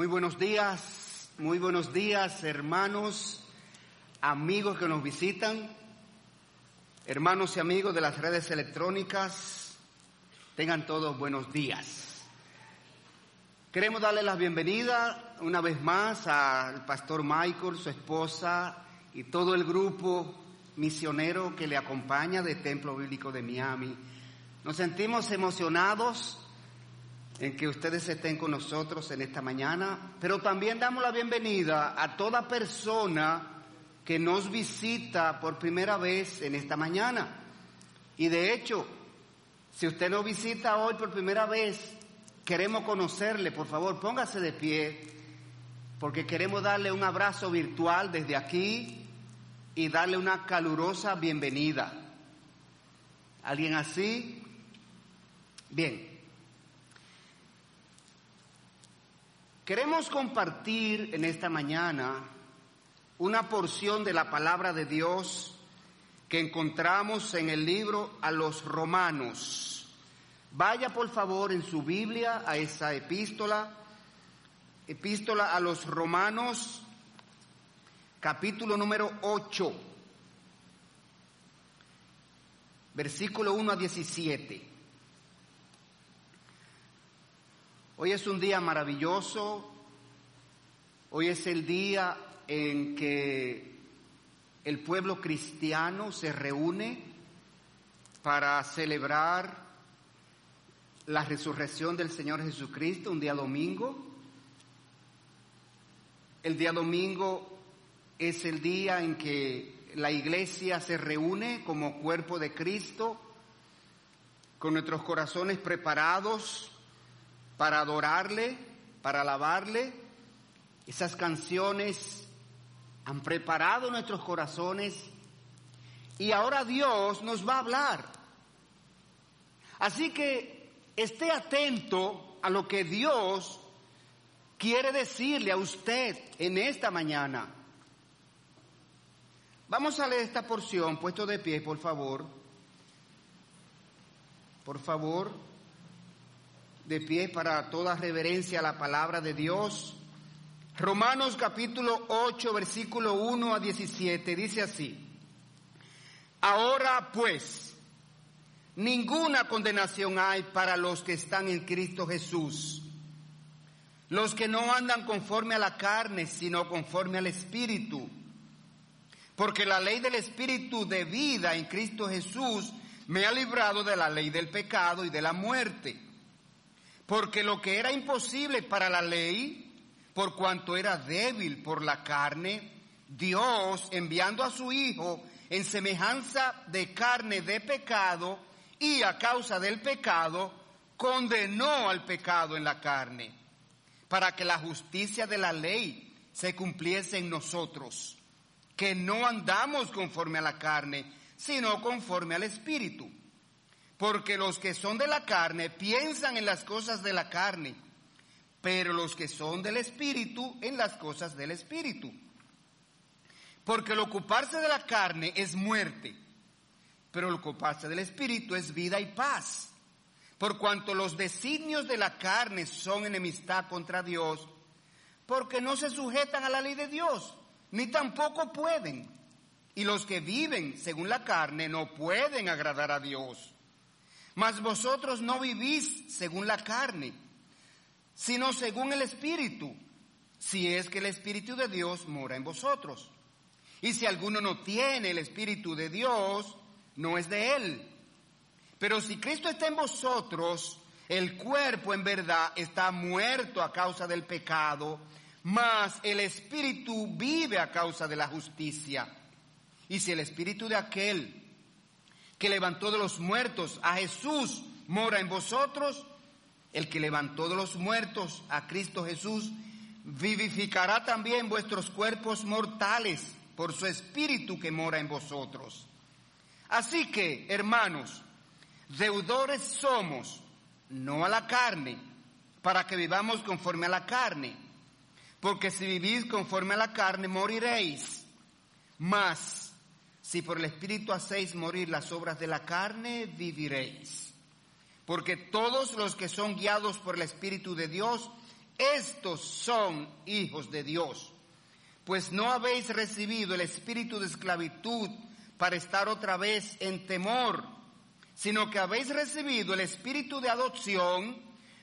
Muy buenos días, muy buenos días hermanos, amigos que nos visitan, hermanos y amigos de las redes electrónicas, tengan todos buenos días. Queremos darle la bienvenida una vez más al pastor Michael, su esposa y todo el grupo misionero que le acompaña de Templo Bíblico de Miami. Nos sentimos emocionados en que ustedes estén con nosotros en esta mañana, pero también damos la bienvenida a toda persona que nos visita por primera vez en esta mañana. Y de hecho, si usted nos visita hoy por primera vez, queremos conocerle, por favor, póngase de pie, porque queremos darle un abrazo virtual desde aquí y darle una calurosa bienvenida. ¿Alguien así? Bien. Queremos compartir en esta mañana una porción de la palabra de Dios que encontramos en el libro a los romanos. Vaya por favor en su Biblia a esa epístola, epístola a los romanos, capítulo número 8, versículo 1 a 17. Hoy es un día maravilloso, hoy es el día en que el pueblo cristiano se reúne para celebrar la resurrección del Señor Jesucristo, un día domingo. El día domingo es el día en que la iglesia se reúne como cuerpo de Cristo, con nuestros corazones preparados para adorarle, para alabarle. Esas canciones han preparado nuestros corazones y ahora Dios nos va a hablar. Así que esté atento a lo que Dios quiere decirle a usted en esta mañana. Vamos a leer esta porción, puesto de pie, por favor. Por favor de pie para toda reverencia a la palabra de Dios. Romanos capítulo 8, versículo 1 a 17, dice así. Ahora pues, ninguna condenación hay para los que están en Cristo Jesús, los que no andan conforme a la carne, sino conforme al Espíritu. Porque la ley del Espíritu de vida en Cristo Jesús me ha librado de la ley del pecado y de la muerte. Porque lo que era imposible para la ley, por cuanto era débil por la carne, Dios enviando a su Hijo en semejanza de carne de pecado y a causa del pecado, condenó al pecado en la carne, para que la justicia de la ley se cumpliese en nosotros, que no andamos conforme a la carne, sino conforme al Espíritu porque los que son de la carne piensan en las cosas de la carne, pero los que son del Espíritu en las cosas del Espíritu. Porque el ocuparse de la carne es muerte, pero el ocuparse del Espíritu es vida y paz. Por cuanto los designios de la carne son enemistad contra Dios, porque no se sujetan a la ley de Dios, ni tampoco pueden. Y los que viven según la carne no pueden agradar a Dios. Mas vosotros no vivís según la carne, sino según el Espíritu, si es que el Espíritu de Dios mora en vosotros. Y si alguno no tiene el Espíritu de Dios, no es de él. Pero si Cristo está en vosotros, el cuerpo en verdad está muerto a causa del pecado, mas el Espíritu vive a causa de la justicia. Y si el Espíritu de aquel que levantó de los muertos a Jesús mora en vosotros, el que levantó de los muertos a Cristo Jesús vivificará también vuestros cuerpos mortales por su espíritu que mora en vosotros. Así que, hermanos, deudores somos, no a la carne, para que vivamos conforme a la carne, porque si vivís conforme a la carne moriréis. Mas si por el Espíritu hacéis morir las obras de la carne, viviréis. Porque todos los que son guiados por el Espíritu de Dios, estos son hijos de Dios, pues no habéis recibido el espíritu de esclavitud para estar otra vez en temor, sino que habéis recibido el espíritu de adopción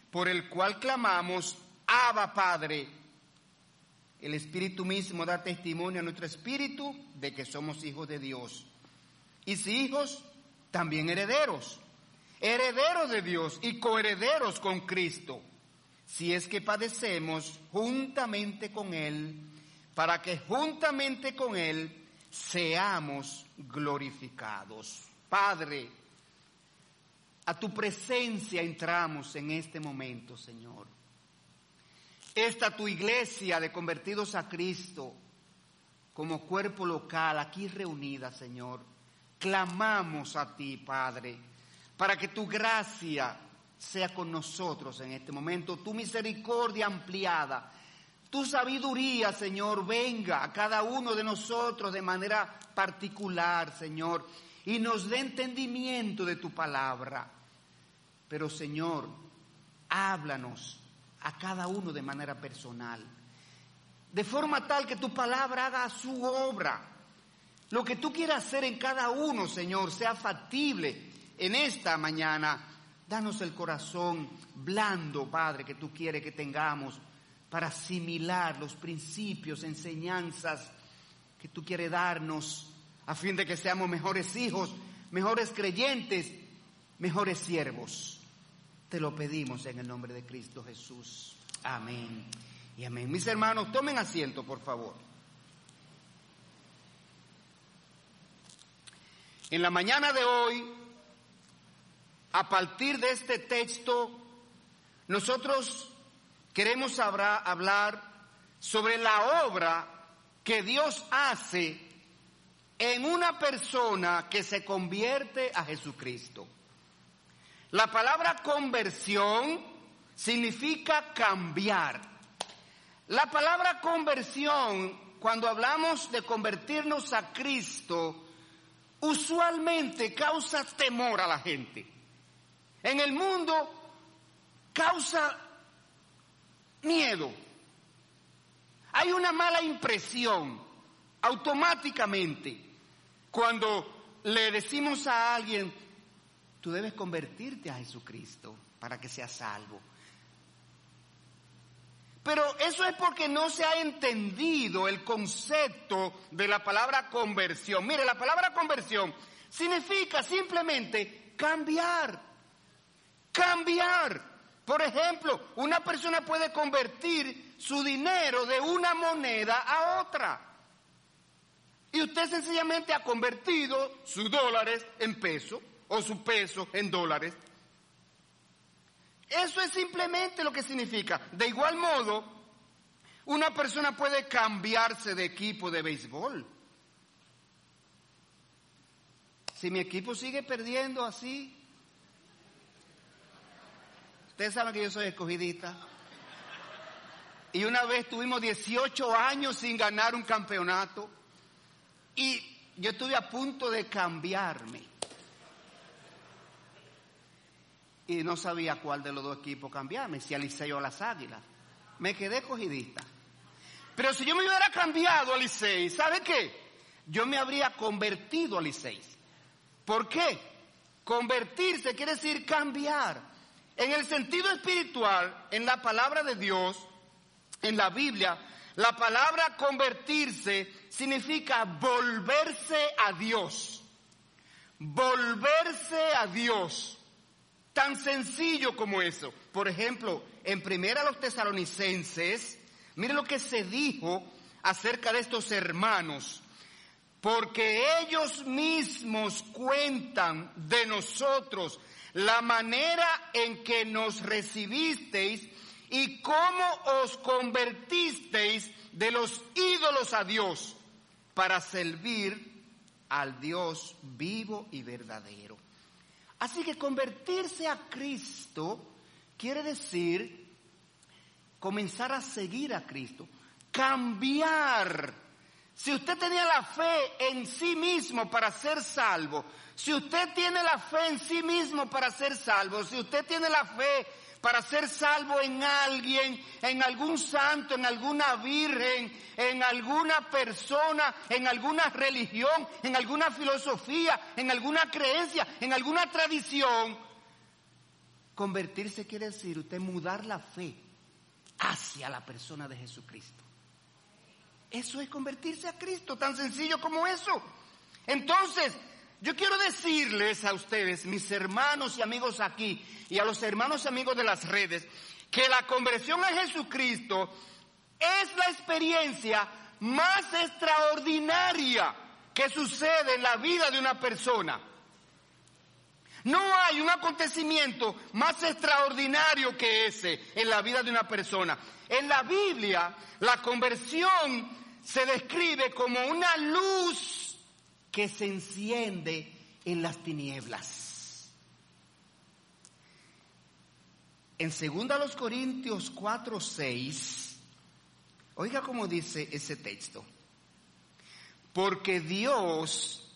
por el cual clamamos, Abba Padre. El espíritu mismo da testimonio a nuestro espíritu de que somos hijos de Dios. Y si hijos, también herederos, herederos de Dios y coherederos con Cristo si es que padecemos juntamente con Él, para que juntamente con Él seamos glorificados. Padre, a tu presencia entramos en este momento, Señor. Esta tu iglesia de convertidos a Cristo como cuerpo local aquí reunida, Señor, clamamos a ti, Padre, para que tu gracia sea con nosotros en este momento. Tu misericordia ampliada, tu sabiduría, Señor, venga a cada uno de nosotros de manera particular, Señor, y nos dé entendimiento de tu palabra. Pero, Señor, háblanos a cada uno de manera personal, de forma tal que tu palabra haga su obra. Lo que tú quieras hacer en cada uno, Señor, sea factible en esta mañana Danos el corazón blando, Padre, que tú quieres que tengamos para asimilar los principios, enseñanzas que tú quieres darnos a fin de que seamos mejores hijos, mejores creyentes, mejores siervos. Te lo pedimos en el nombre de Cristo Jesús. Amén. Y amén. Mis hermanos, tomen asiento, por favor. En la mañana de hoy a partir de este texto, nosotros queremos hablar sobre la obra que Dios hace en una persona que se convierte a Jesucristo. La palabra conversión significa cambiar. La palabra conversión, cuando hablamos de convertirnos a Cristo, usualmente causa temor a la gente en el mundo causa miedo. Hay una mala impresión automáticamente cuando le decimos a alguien, tú debes convertirte a Jesucristo para que seas salvo. Pero eso es porque no se ha entendido el concepto de la palabra conversión. Mire, la palabra conversión significa simplemente cambiar cambiar. Por ejemplo, una persona puede convertir su dinero de una moneda a otra. Y usted sencillamente ha convertido sus dólares en peso o su peso en dólares. Eso es simplemente lo que significa. De igual modo, una persona puede cambiarse de equipo de béisbol. Si mi equipo sigue perdiendo así, Ustedes saben que yo soy escogidita. Y una vez tuvimos 18 años sin ganar un campeonato. Y yo estuve a punto de cambiarme. Y no sabía cuál de los dos equipos cambiarme, si al o a las Águilas. Me quedé escogidita. Pero si yo me hubiera cambiado a Licey, ¿sabe qué? Yo me habría convertido a Licey. ¿Por qué? Convertirse quiere decir cambiar. En el sentido espiritual, en la palabra de Dios, en la Biblia, la palabra convertirse significa volverse a Dios. Volverse a Dios. Tan sencillo como eso. Por ejemplo, en primera los tesalonicenses, mire lo que se dijo acerca de estos hermanos. Porque ellos mismos cuentan de nosotros la manera en que nos recibisteis y cómo os convertisteis de los ídolos a Dios para servir al Dios vivo y verdadero. Así que convertirse a Cristo quiere decir comenzar a seguir a Cristo, cambiar. Si usted tenía la fe en sí mismo para ser salvo, si usted tiene la fe en sí mismo para ser salvo, si usted tiene la fe para ser salvo en alguien, en algún santo, en alguna virgen, en alguna persona, en alguna religión, en alguna filosofía, en alguna creencia, en alguna tradición, convertirse quiere decir usted mudar la fe hacia la persona de Jesucristo. Eso es convertirse a Cristo, tan sencillo como eso. Entonces, yo quiero decirles a ustedes, mis hermanos y amigos aquí, y a los hermanos y amigos de las redes, que la conversión a Jesucristo es la experiencia más extraordinaria que sucede en la vida de una persona. No hay un acontecimiento más extraordinario que ese en la vida de una persona. En la Biblia, la conversión se describe como una luz que se enciende en las tinieblas. En 2 Corintios 4, 6, oiga cómo dice ese texto. Porque Dios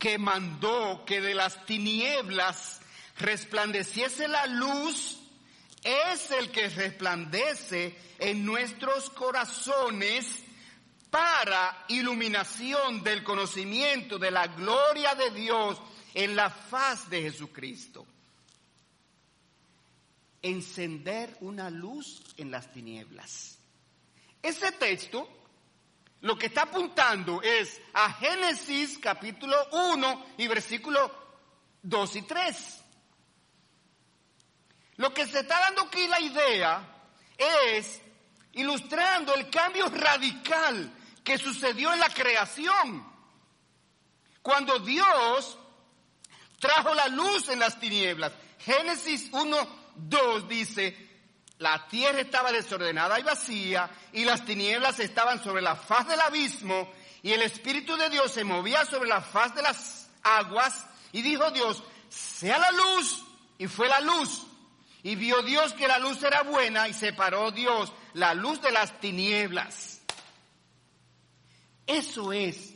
que mandó que de las tinieblas resplandeciese la luz, es el que resplandece en nuestros corazones para iluminación del conocimiento de la gloria de Dios en la faz de Jesucristo. Encender una luz en las tinieblas. Ese texto lo que está apuntando es a Génesis capítulo 1 y versículo 2 y 3. Lo que se está dando aquí la idea es ilustrando el cambio radical que sucedió en la creación. Cuando Dios trajo la luz en las tinieblas. Génesis 1, 2 dice, la tierra estaba desordenada y vacía, y las tinieblas estaban sobre la faz del abismo, y el Espíritu de Dios se movía sobre la faz de las aguas, y dijo Dios, sea la luz, y fue la luz. Y vio Dios que la luz era buena, y separó Dios la luz de las tinieblas. Eso es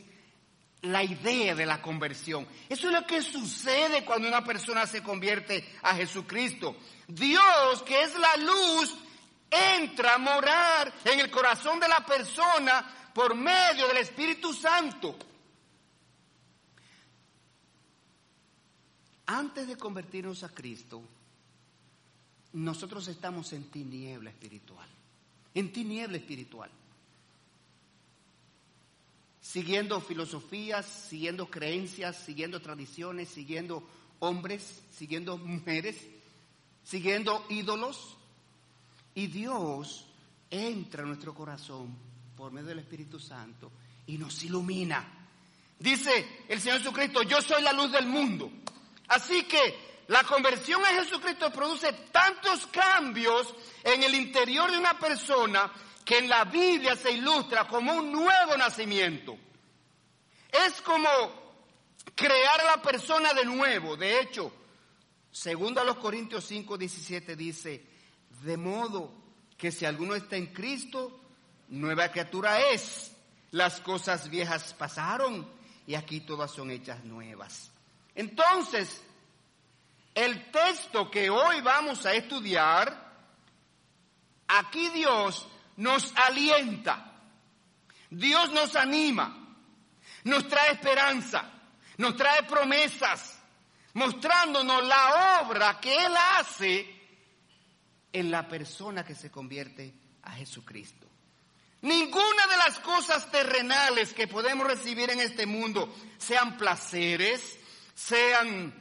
la idea de la conversión. Eso es lo que sucede cuando una persona se convierte a Jesucristo. Dios, que es la luz, entra a morar en el corazón de la persona por medio del Espíritu Santo. Antes de convertirnos a Cristo, nosotros estamos en tiniebla espiritual, en tiniebla espiritual siguiendo filosofías, siguiendo creencias, siguiendo tradiciones, siguiendo hombres, siguiendo mujeres, siguiendo ídolos. Y Dios entra en nuestro corazón por medio del Espíritu Santo y nos ilumina. Dice el Señor Jesucristo, yo soy la luz del mundo. Así que la conversión a Jesucristo produce tantos cambios en el interior de una persona que en la Biblia se ilustra como un nuevo nacimiento. Es como crear a la persona de nuevo. De hecho, segundo a los Corintios 5, 17 dice, de modo que si alguno está en Cristo, nueva criatura es. Las cosas viejas pasaron y aquí todas son hechas nuevas. Entonces, el texto que hoy vamos a estudiar, aquí Dios nos alienta, Dios nos anima, nos trae esperanza, nos trae promesas, mostrándonos la obra que Él hace en la persona que se convierte a Jesucristo. Ninguna de las cosas terrenales que podemos recibir en este mundo, sean placeres, sean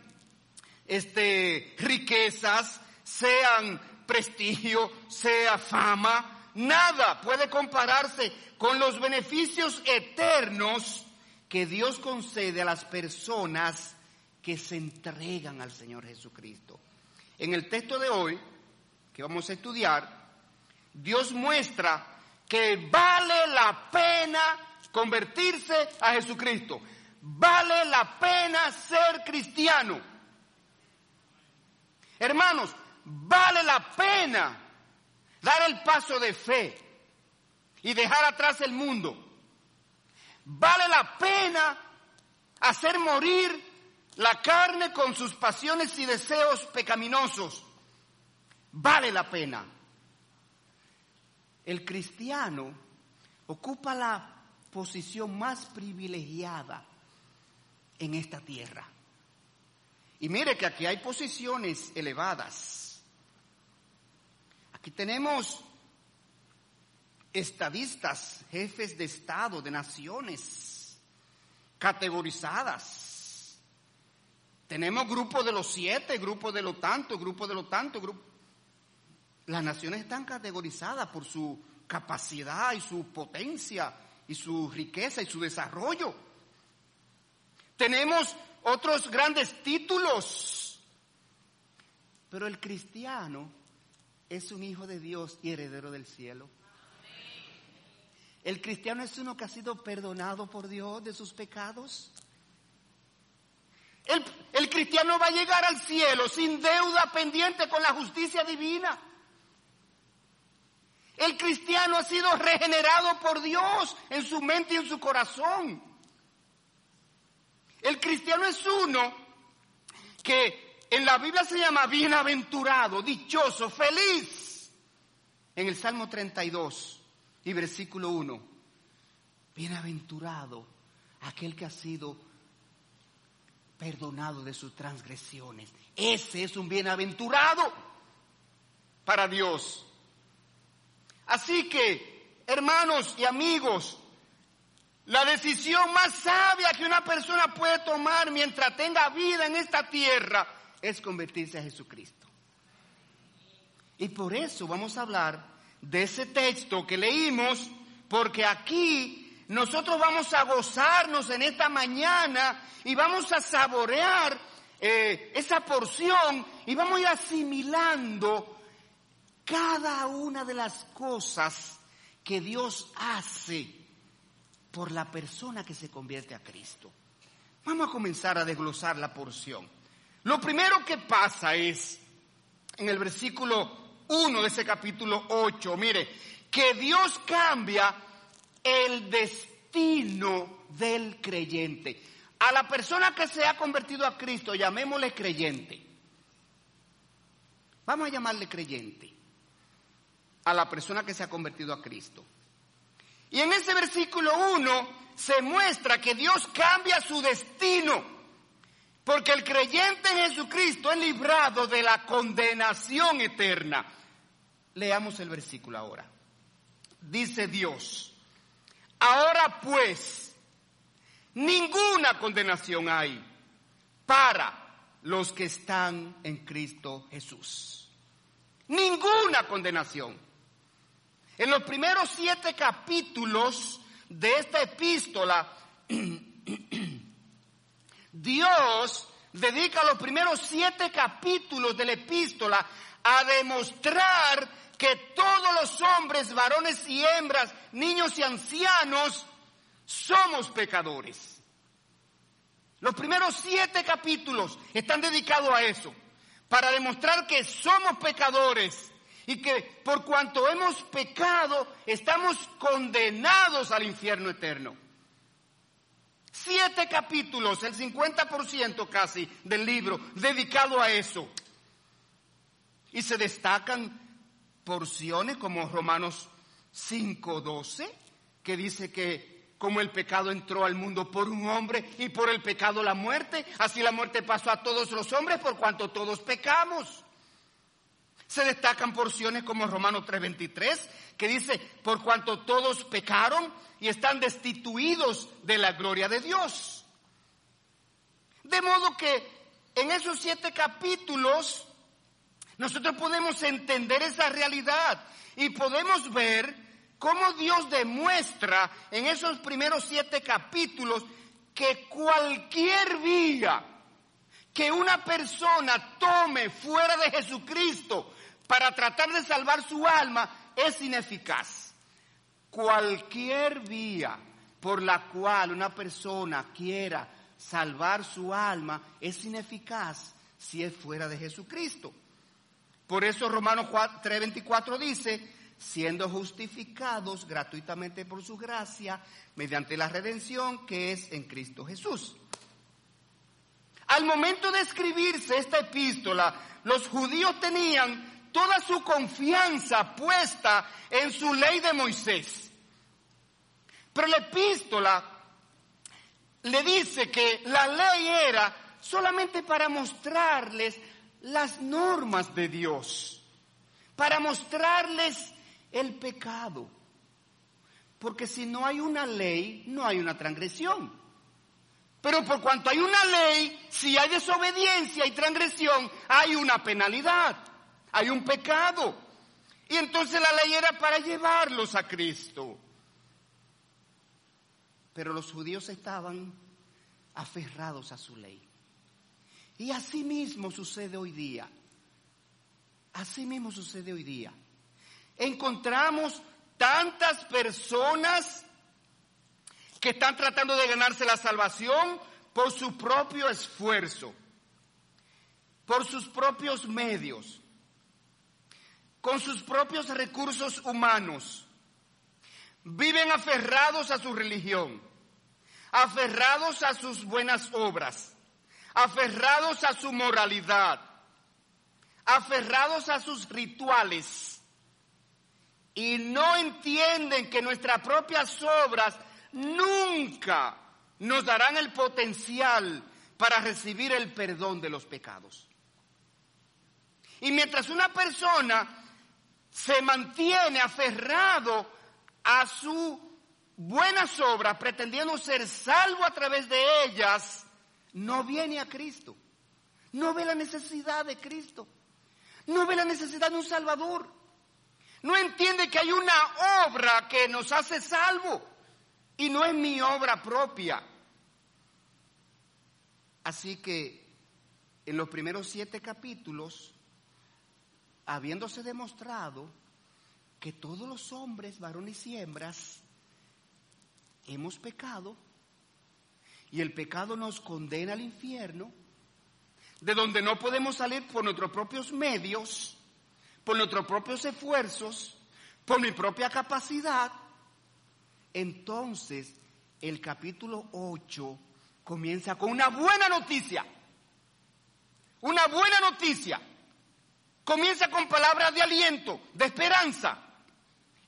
este, riquezas, sean prestigio, sea fama, nada puede compararse con los beneficios eternos que Dios concede a las personas que se entregan al Señor Jesucristo. En el texto de hoy, que vamos a estudiar, Dios muestra que vale la pena convertirse a Jesucristo. Vale la pena ser cristiano. Hermanos, vale la pena dar el paso de fe y dejar atrás el mundo. Vale la pena hacer morir la carne con sus pasiones y deseos pecaminosos. Vale la pena. El cristiano ocupa la posición más privilegiada en esta tierra. Y mire que aquí hay posiciones elevadas. Aquí tenemos estadistas, jefes de Estado, de naciones, categorizadas. Tenemos grupo de los siete, grupo de lo tanto, grupo de lo tanto. Las naciones están categorizadas por su capacidad y su potencia y su riqueza y su desarrollo. Tenemos otros grandes títulos, pero el cristiano es un hijo de Dios y heredero del cielo. El cristiano es uno que ha sido perdonado por Dios de sus pecados. El, el, cristiano va a llegar al cielo sin deuda pendiente con la justicia divina. El cristiano ha sido regenerado por Dios en su mente y en su corazón. El cristiano es uno que en la Biblia se llama bienaventurado, dichoso, feliz. En el Salmo 32 y versículo 1, bienaventurado aquel que ha sido perdonado de sus transgresiones. Ese es un bienaventurado para Dios. Así que, hermanos y amigos, la decisión más sabia que una persona puede tomar mientras tenga vida en esta tierra es convertirse a Jesucristo. Y por eso vamos a hablar de ese texto que leímos, porque aquí nosotros vamos a gozarnos en esta mañana y vamos a saborear eh, esa porción y vamos a ir asimilando cada una de las cosas que Dios hace por la persona que se convierte a Cristo. Vamos a comenzar a desglosar la porción. Lo primero que pasa es, en el versículo 1 de ese capítulo 8, mire, que Dios cambia el destino del creyente. A la persona que se ha convertido a Cristo, llamémosle creyente. Vamos a llamarle creyente a la persona que se ha convertido a Cristo. Y en ese versículo 1 se muestra que Dios cambia su destino, porque el creyente en Jesucristo es librado de la condenación eterna. Leamos el versículo ahora. Dice Dios, ahora pues, ninguna condenación hay para los que están en Cristo Jesús. Ninguna condenación. En los primeros siete capítulos de esta epístola, Dios dedica los primeros siete capítulos de la epístola a demostrar que todos los hombres, varones y hembras, niños y ancianos, somos pecadores. Los primeros siete capítulos están dedicados a eso, para demostrar que somos pecadores y que por cuanto hemos pecado estamos condenados al infierno eterno. Siete capítulos, el 50% casi del libro dedicado a eso. Y se destacan porciones como Romanos 5:12, que dice que como el pecado entró al mundo por un hombre y por el pecado la muerte, así la muerte pasó a todos los hombres por cuanto todos pecamos. Se destacan porciones como Romanos 3:23, que dice, por cuanto todos pecaron y están destituidos de la gloria de Dios. De modo que en esos siete capítulos nosotros podemos entender esa realidad y podemos ver cómo Dios demuestra en esos primeros siete capítulos que cualquier vía que una persona tome fuera de Jesucristo para tratar de salvar su alma es ineficaz. Cualquier vía por la cual una persona quiera salvar su alma es ineficaz si es fuera de Jesucristo. Por eso Romanos 3:24 dice, siendo justificados gratuitamente por su gracia mediante la redención que es en Cristo Jesús. Al momento de escribirse esta epístola, los judíos tenían toda su confianza puesta en su ley de Moisés. Pero la epístola le dice que la ley era solamente para mostrarles las normas de Dios, para mostrarles el pecado. Porque si no hay una ley, no hay una transgresión. Pero por cuanto hay una ley, si hay desobediencia y transgresión, hay una penalidad, hay un pecado. Y entonces la ley era para llevarlos a Cristo. Pero los judíos estaban aferrados a su ley. Y así mismo sucede hoy día. Así mismo sucede hoy día. Encontramos tantas personas que están tratando de ganarse la salvación por su propio esfuerzo, por sus propios medios, con sus propios recursos humanos. Viven aferrados a su religión, aferrados a sus buenas obras, aferrados a su moralidad, aferrados a sus rituales y no entienden que nuestras propias obras nunca nos darán el potencial para recibir el perdón de los pecados. Y mientras una persona se mantiene aferrado a sus buenas obras, pretendiendo ser salvo a través de ellas, no viene a Cristo. No ve la necesidad de Cristo. No ve la necesidad de un Salvador. No entiende que hay una obra que nos hace salvo y no es mi obra propia. Así que en los primeros siete capítulos, habiéndose demostrado que todos los hombres, varones y hembras, hemos pecado, y el pecado nos condena al infierno, de donde no podemos salir por nuestros propios medios, por nuestros propios esfuerzos, por mi propia capacidad, entonces, el capítulo 8 comienza con una buena noticia. Una buena noticia. Comienza con palabras de aliento, de esperanza,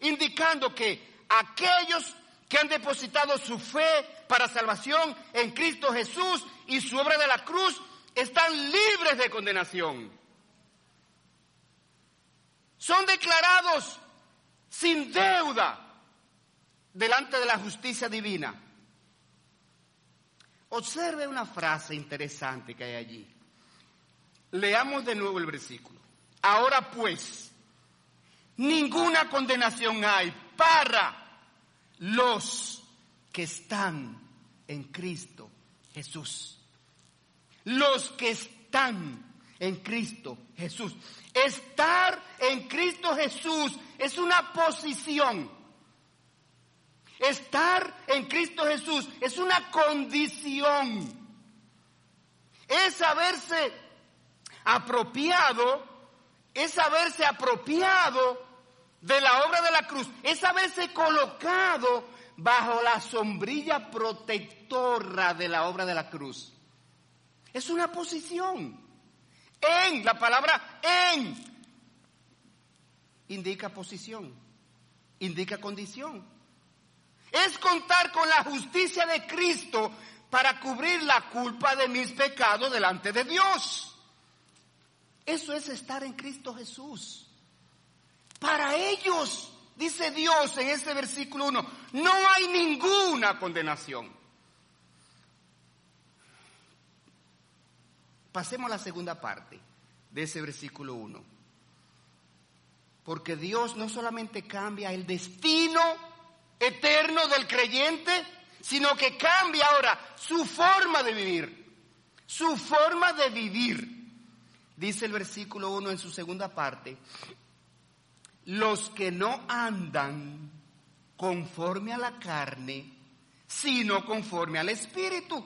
indicando que aquellos que han depositado su fe para salvación en Cristo Jesús y su obra de la cruz están libres de condenación. Son declarados sin deuda delante de la justicia divina. Observe una frase interesante que hay allí. Leamos de nuevo el versículo. Ahora pues, ninguna condenación hay para los que están en Cristo Jesús. Los que están en Cristo Jesús. Estar en Cristo Jesús es una posición Estar en Cristo Jesús es una condición. Es haberse apropiado, es haberse apropiado de la obra de la cruz, es haberse colocado bajo la sombrilla protectora de la obra de la cruz. Es una posición. En, la palabra en, indica posición, indica condición es contar con la justicia de Cristo para cubrir la culpa de mis pecados delante de Dios. Eso es estar en Cristo Jesús. Para ellos, dice Dios en este versículo 1, no hay ninguna condenación. Pasemos a la segunda parte de ese versículo 1. Porque Dios no solamente cambia el destino eterno del creyente, sino que cambia ahora su forma de vivir, su forma de vivir. Dice el versículo 1 en su segunda parte, los que no andan conforme a la carne, sino conforme al Espíritu.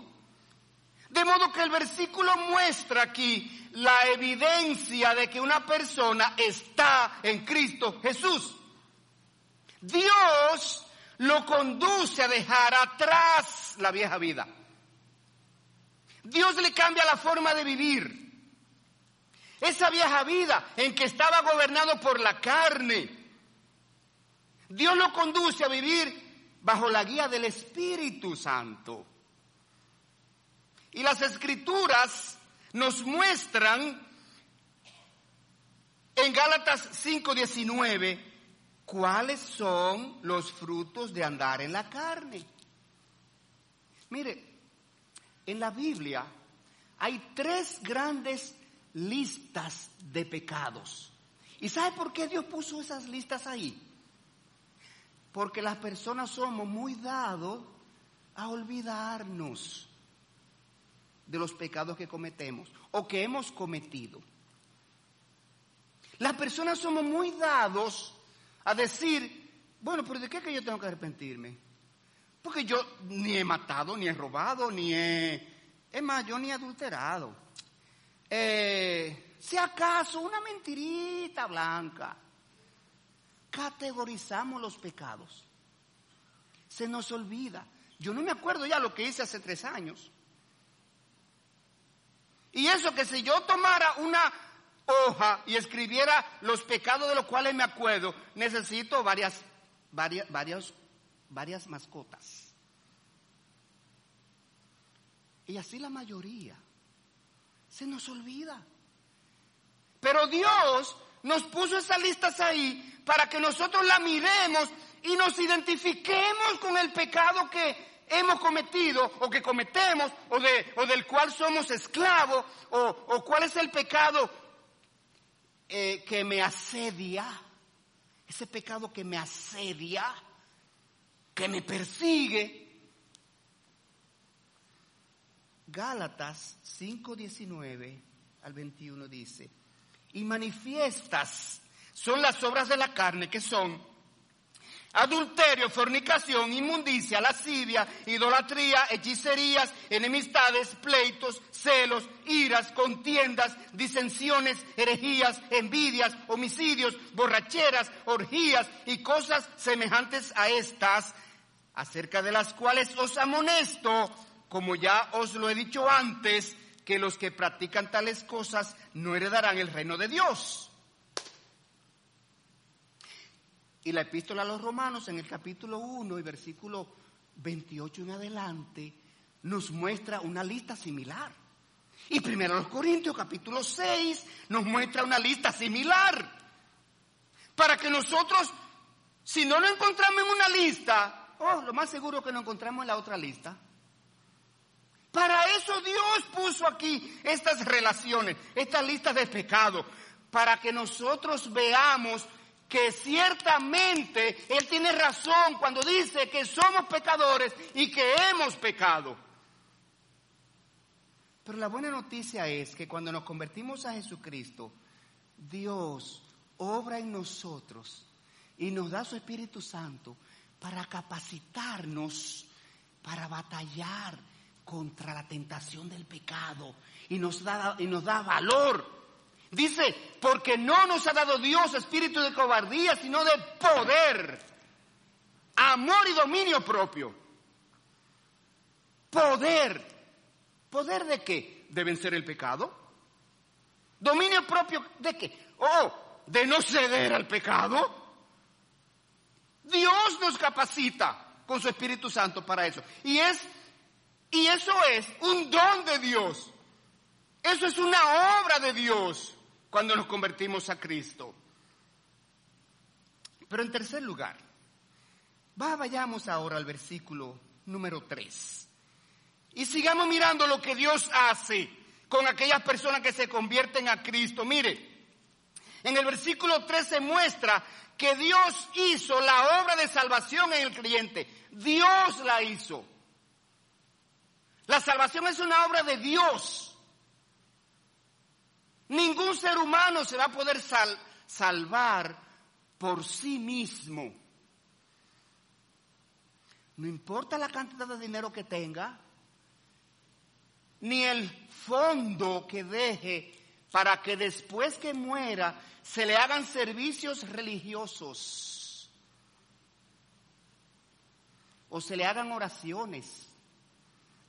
De modo que el versículo muestra aquí la evidencia de que una persona está en Cristo Jesús. Dios lo conduce a dejar atrás la vieja vida. Dios le cambia la forma de vivir. Esa vieja vida en que estaba gobernado por la carne. Dios lo conduce a vivir bajo la guía del Espíritu Santo. Y las escrituras nos muestran en Gálatas 5:19 cuáles son los frutos de andar en la carne. Mire, en la Biblia hay tres grandes listas de pecados. ¿Y sabe por qué Dios puso esas listas ahí? Porque las personas somos muy dados a olvidarnos de los pecados que cometemos o que hemos cometido. Las personas somos muy dados a decir, bueno, pero ¿de qué que yo tengo que arrepentirme? Porque yo ni he matado, ni he robado, ni he... Es ni he adulterado. Eh, si acaso una mentirita blanca. Categorizamos los pecados. Se nos olvida. Yo no me acuerdo ya lo que hice hace tres años. Y eso que si yo tomara una hoja y escribiera los pecados de los cuales me acuerdo, necesito varias, varias, varias, varias mascotas. Y así la mayoría. Se nos olvida. Pero Dios nos puso esas listas ahí para que nosotros la miremos y nos identifiquemos con el pecado que hemos cometido o que cometemos o, de, o del cual somos esclavos o, o cuál es el pecado eh, que me asedia, ese pecado que me asedia, que me persigue. Gálatas 5:19 al 21 dice, y manifiestas son las obras de la carne que son adulterio, fornicación, inmundicia, lascivia, idolatría, hechicerías, enemistades, pleitos, celos, iras, contiendas, disensiones, herejías, envidias, homicidios, borracheras, orgías y cosas semejantes a estas, acerca de las cuales os amonesto, como ya os lo he dicho antes, que los que practican tales cosas no heredarán el reino de Dios. Y la epístola a los romanos en el capítulo 1 y versículo 28 en adelante nos muestra una lista similar. Y primero los Corintios capítulo 6 nos muestra una lista similar. Para que nosotros, si no lo encontramos en una lista, oh, lo más seguro que lo encontramos en la otra lista. Para eso Dios puso aquí estas relaciones, estas listas de pecado, para que nosotros veamos que ciertamente Él tiene razón cuando dice que somos pecadores y que hemos pecado. Pero la buena noticia es que cuando nos convertimos a Jesucristo, Dios obra en nosotros y nos da su Espíritu Santo para capacitarnos, para batallar contra la tentación del pecado y nos da, y nos da valor Dice, porque no nos ha dado Dios espíritu de cobardía, sino de poder, amor y dominio propio. Poder. ¿Poder de qué? ¿De vencer el pecado? ¿Dominio propio de qué? Oh, de no ceder al pecado. Dios nos capacita con su Espíritu Santo para eso. Y es, y eso es un don de Dios. Eso es una obra de Dios cuando nos convertimos a Cristo. Pero en tercer lugar, vayamos ahora al versículo número 3. Y sigamos mirando lo que Dios hace con aquellas personas que se convierten a Cristo. Mire, en el versículo 3 se muestra que Dios hizo la obra de salvación en el creyente. Dios la hizo. La salvación es una obra de Dios. Ningún ser humano se va a poder salvar por sí mismo. No importa la cantidad de dinero que tenga, ni el fondo que deje para que después que muera se le hagan servicios religiosos. o se le hagan oraciones,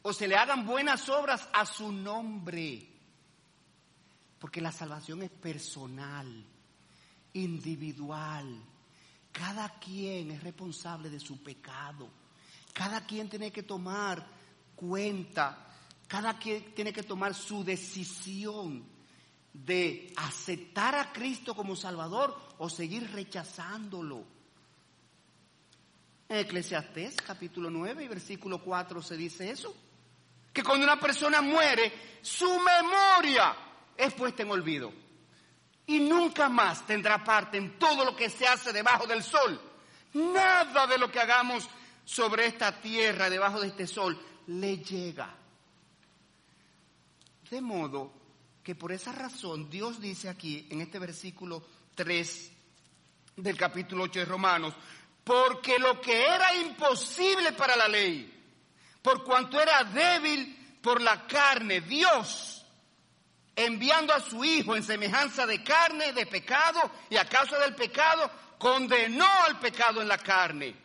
o se le hagan buenas obras a su nombre. Porque la salvación es personal, individual. Cada quien es responsable de su pecado. Cada quien tiene que tomar cuenta, cada quien tiene que tomar su decisión de aceptar a Cristo como Salvador o seguir rechazándolo. En Eclesiastés capítulo 9 y versículo 4 se dice eso, que cuando una persona muere, su memoria es puesta en olvido y nunca más tendrá parte en todo lo que se hace debajo del sol. Nada de lo que hagamos sobre esta tierra, debajo de este sol, le llega. De modo que por esa razón Dios dice aquí en este versículo 3 del capítulo 8 de Romanos, porque lo que era imposible para la ley, por cuanto era débil por la carne, Dios, enviando a su Hijo en semejanza de carne, de pecado, y a causa del pecado, condenó al pecado en la carne,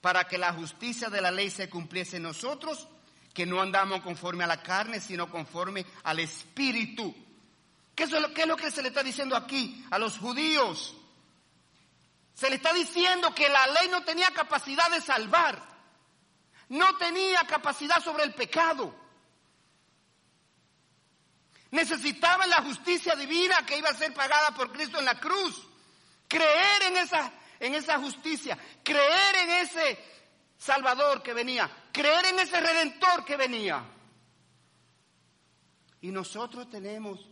para que la justicia de la ley se cumpliese en nosotros, que no andamos conforme a la carne, sino conforme al Espíritu. ¿Qué es, lo, ¿Qué es lo que se le está diciendo aquí a los judíos? Se le está diciendo que la ley no tenía capacidad de salvar, no tenía capacidad sobre el pecado. Necesitaban la justicia divina que iba a ser pagada por Cristo en la cruz. Creer en esa, en esa justicia, creer en ese Salvador que venía, creer en ese Redentor que venía. Y nosotros tenemos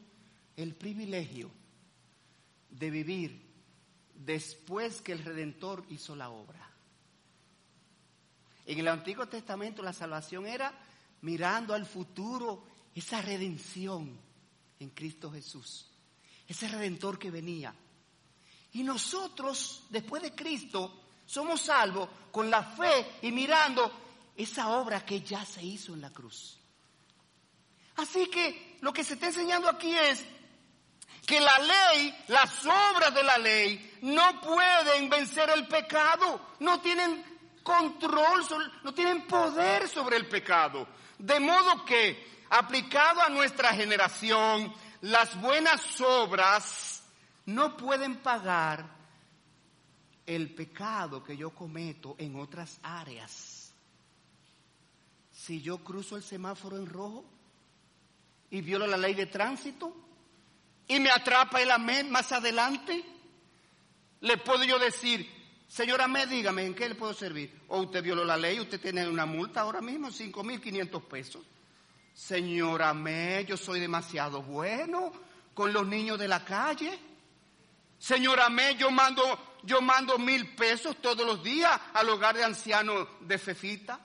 el privilegio de vivir después que el Redentor hizo la obra. En el Antiguo Testamento la salvación era mirando al futuro, esa redención en Cristo Jesús, ese Redentor que venía. Y nosotros, después de Cristo, somos salvos con la fe y mirando esa obra que ya se hizo en la cruz. Así que lo que se está enseñando aquí es que la ley, las obras de la ley, no pueden vencer el pecado, no tienen control, no tienen poder sobre el pecado. De modo que, aplicado a nuestra generación, las buenas obras no pueden pagar el pecado que yo cometo en otras áreas. Si yo cruzo el semáforo en rojo y violo la ley de tránsito, y me atrapa el amén más adelante, le puedo yo decir, señora Amé, dígame, ¿en qué le puedo servir? O usted violó la ley, usted tiene una multa ahora mismo, cinco mil quinientos pesos. Señora Amé, yo soy demasiado bueno con los niños de la calle. Señora Amé, yo mando, yo mando mil pesos todos los días al hogar de ancianos de Fefita.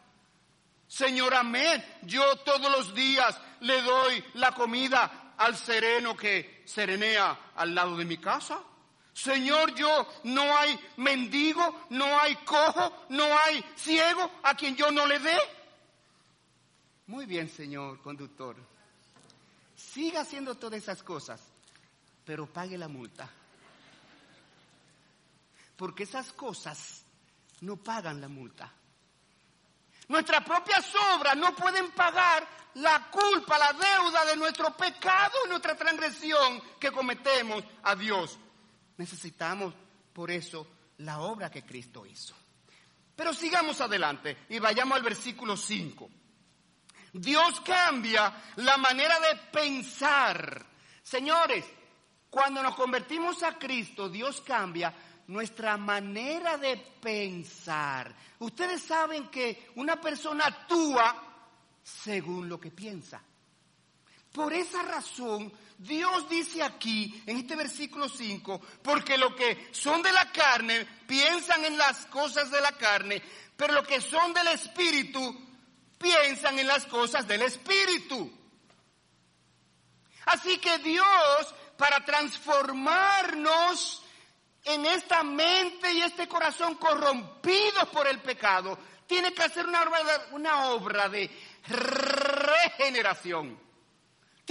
Señora Amé, yo todos los días le doy la comida al sereno que serenea al lado de mi casa? Señor, yo no hay mendigo, no hay cojo, no hay ciego a quien yo no le dé. Muy bien, señor conductor. Siga haciendo todas esas cosas, pero pague la multa. Porque esas cosas no pagan la multa. Nuestras propias obras no pueden pagar la culpa, la deuda de nuestro pecado y nuestra transgresión que cometemos a Dios. Necesitamos por eso la obra que Cristo hizo. Pero sigamos adelante y vayamos al versículo 5. Dios cambia la manera de pensar. Señores, cuando nos convertimos a Cristo, Dios cambia nuestra manera de pensar. Ustedes saben que una persona actúa según lo que piensa. Por esa razón, Dios dice aquí, en este versículo 5, porque lo que son de la carne piensan en las cosas de la carne, pero lo que son del Espíritu piensan en las cosas del Espíritu. Así que Dios, para transformarnos en esta mente y este corazón corrompidos por el pecado, tiene que hacer una obra, una obra de regeneración.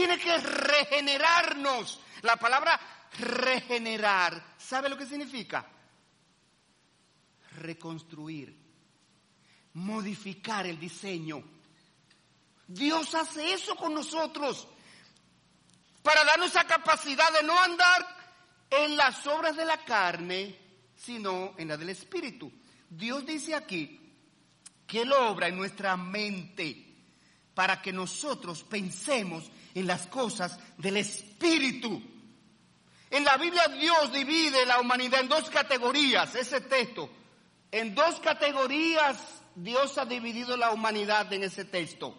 Tiene que regenerarnos. La palabra regenerar, ¿sabe lo que significa? Reconstruir. modificar el diseño. Dios hace eso con nosotros para darnos esa capacidad de no andar en las obras de la carne, sino en la del Espíritu. Dios dice aquí que Él obra en nuestra mente para que nosotros pensemos en las cosas del Espíritu. En la Biblia Dios divide la humanidad en dos categorías, ese texto. En dos categorías Dios ha dividido la humanidad en ese texto.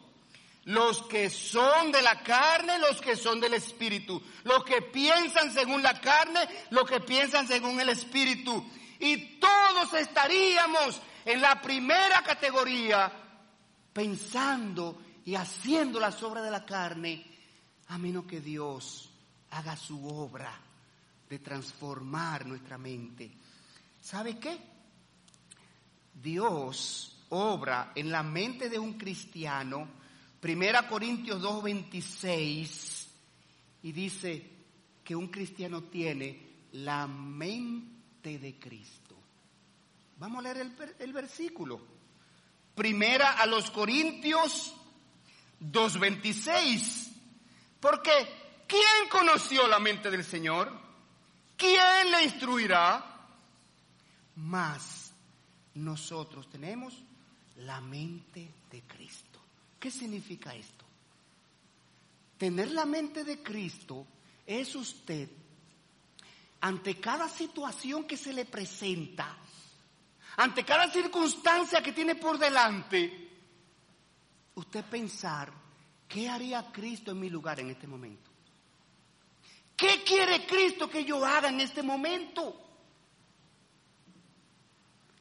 Los que son de la carne, los que son del espíritu. Los que piensan según la carne, los que piensan según el espíritu. Y todos estaríamos en la primera categoría pensando y haciendo las obras de la carne, a menos que Dios haga su obra de transformar nuestra mente. ¿Sabe qué? Dios obra en la mente de un cristiano, Primera Corintios 2.26, y dice que un cristiano tiene la mente de Cristo. Vamos a leer el, el versículo. Primera a los Corintios 2.26. Porque ¿quién conoció la mente del Señor? ¿Quién le instruirá? Más nosotros tenemos la mente de Cristo. ¿Qué significa esto? Tener la mente de Cristo es usted, ante cada situación que se le presenta, ante cada circunstancia que tiene por delante, usted pensar, ¿qué haría Cristo en mi lugar en este momento? ¿Qué quiere Cristo que yo haga en este momento?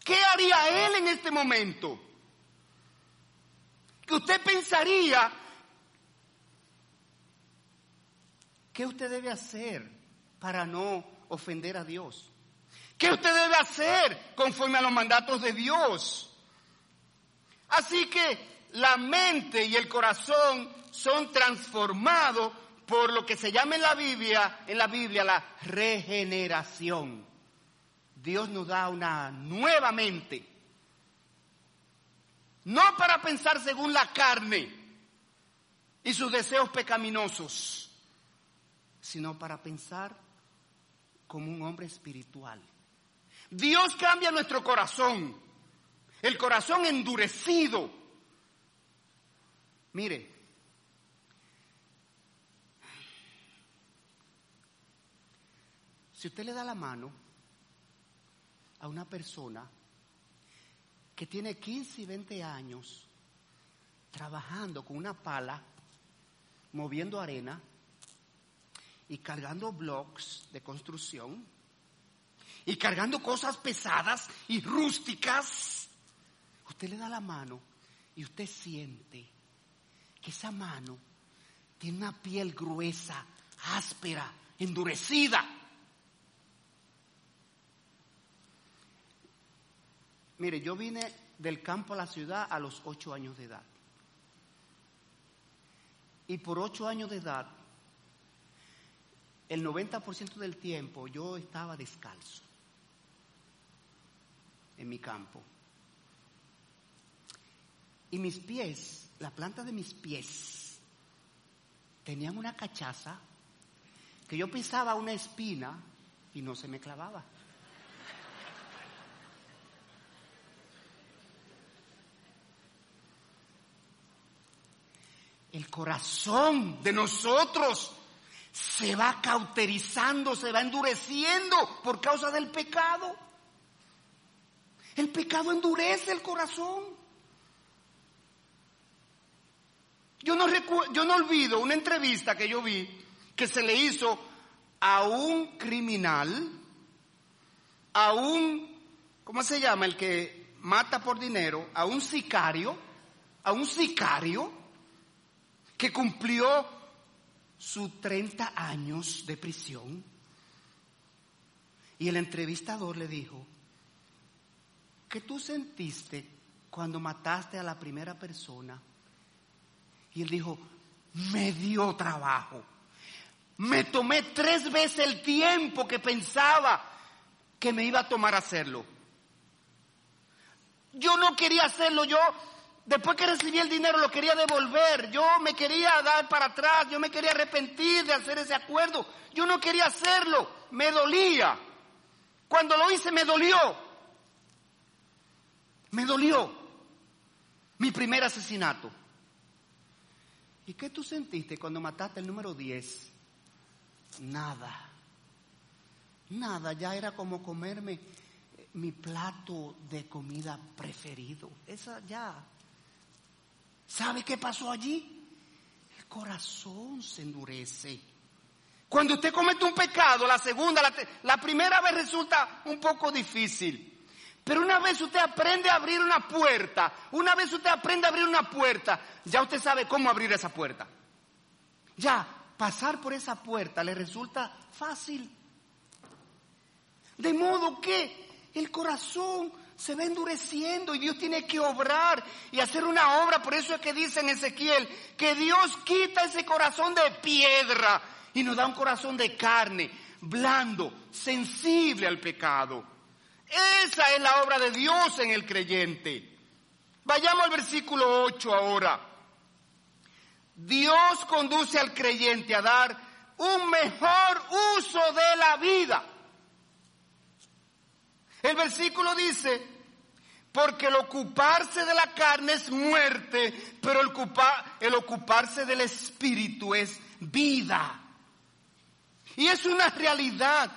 ¿Qué haría Él en este momento? Que usted pensaría, ¿qué usted debe hacer para no ofender a Dios? ¿Qué usted debe hacer conforme a los mandatos de Dios? Así que la mente y el corazón son transformados por lo que se llama en la Biblia, en la Biblia la regeneración. Dios nos da una nueva mente. No para pensar según la carne y sus deseos pecaminosos, sino para pensar como un hombre espiritual. Dios cambia nuestro corazón, el corazón endurecido Mire, si usted le da la mano a una persona que tiene 15 y 20 años trabajando con una pala, moviendo arena y cargando blocks de construcción y cargando cosas pesadas y rústicas, usted le da la mano y usted siente que esa mano tiene una piel gruesa, áspera, endurecida. Mire, yo vine del campo a la ciudad a los ocho años de edad. Y por ocho años de edad, el 90% del tiempo yo estaba descalzo en mi campo. Y mis pies la planta de mis pies tenían una cachaza que yo pisaba una espina y no se me clavaba. El corazón de nosotros se va cauterizando, se va endureciendo por causa del pecado. El pecado endurece el corazón. Yo no, yo no olvido una entrevista que yo vi que se le hizo a un criminal, a un, ¿cómo se llama? El que mata por dinero, a un sicario, a un sicario que cumplió sus 30 años de prisión. Y el entrevistador le dijo, ¿qué tú sentiste cuando mataste a la primera persona? Y él dijo, me dio trabajo. Me tomé tres veces el tiempo que pensaba que me iba a tomar hacerlo. Yo no quería hacerlo, yo después que recibí el dinero lo quería devolver, yo me quería dar para atrás, yo me quería arrepentir de hacer ese acuerdo, yo no quería hacerlo, me dolía. Cuando lo hice me dolió, me dolió mi primer asesinato. ¿Y qué tú sentiste cuando mataste el número 10? Nada. Nada, ya era como comerme eh, mi plato de comida preferido. Esa ya. ¿Sabe qué pasó allí? El corazón se endurece. Cuando usted comete un pecado, la segunda, la, la primera vez resulta un poco difícil. Pero una vez usted aprende a abrir una puerta, una vez usted aprende a abrir una puerta, ya usted sabe cómo abrir esa puerta. Ya, pasar por esa puerta le resulta fácil. De modo que el corazón se va endureciendo y Dios tiene que obrar y hacer una obra. Por eso es que dice en Ezequiel que Dios quita ese corazón de piedra y nos da un corazón de carne, blando, sensible al pecado. Esa es la obra de Dios en el creyente. Vayamos al versículo 8 ahora. Dios conduce al creyente a dar un mejor uso de la vida. El versículo dice, porque el ocuparse de la carne es muerte, pero el, el ocuparse del espíritu es vida. Y es una realidad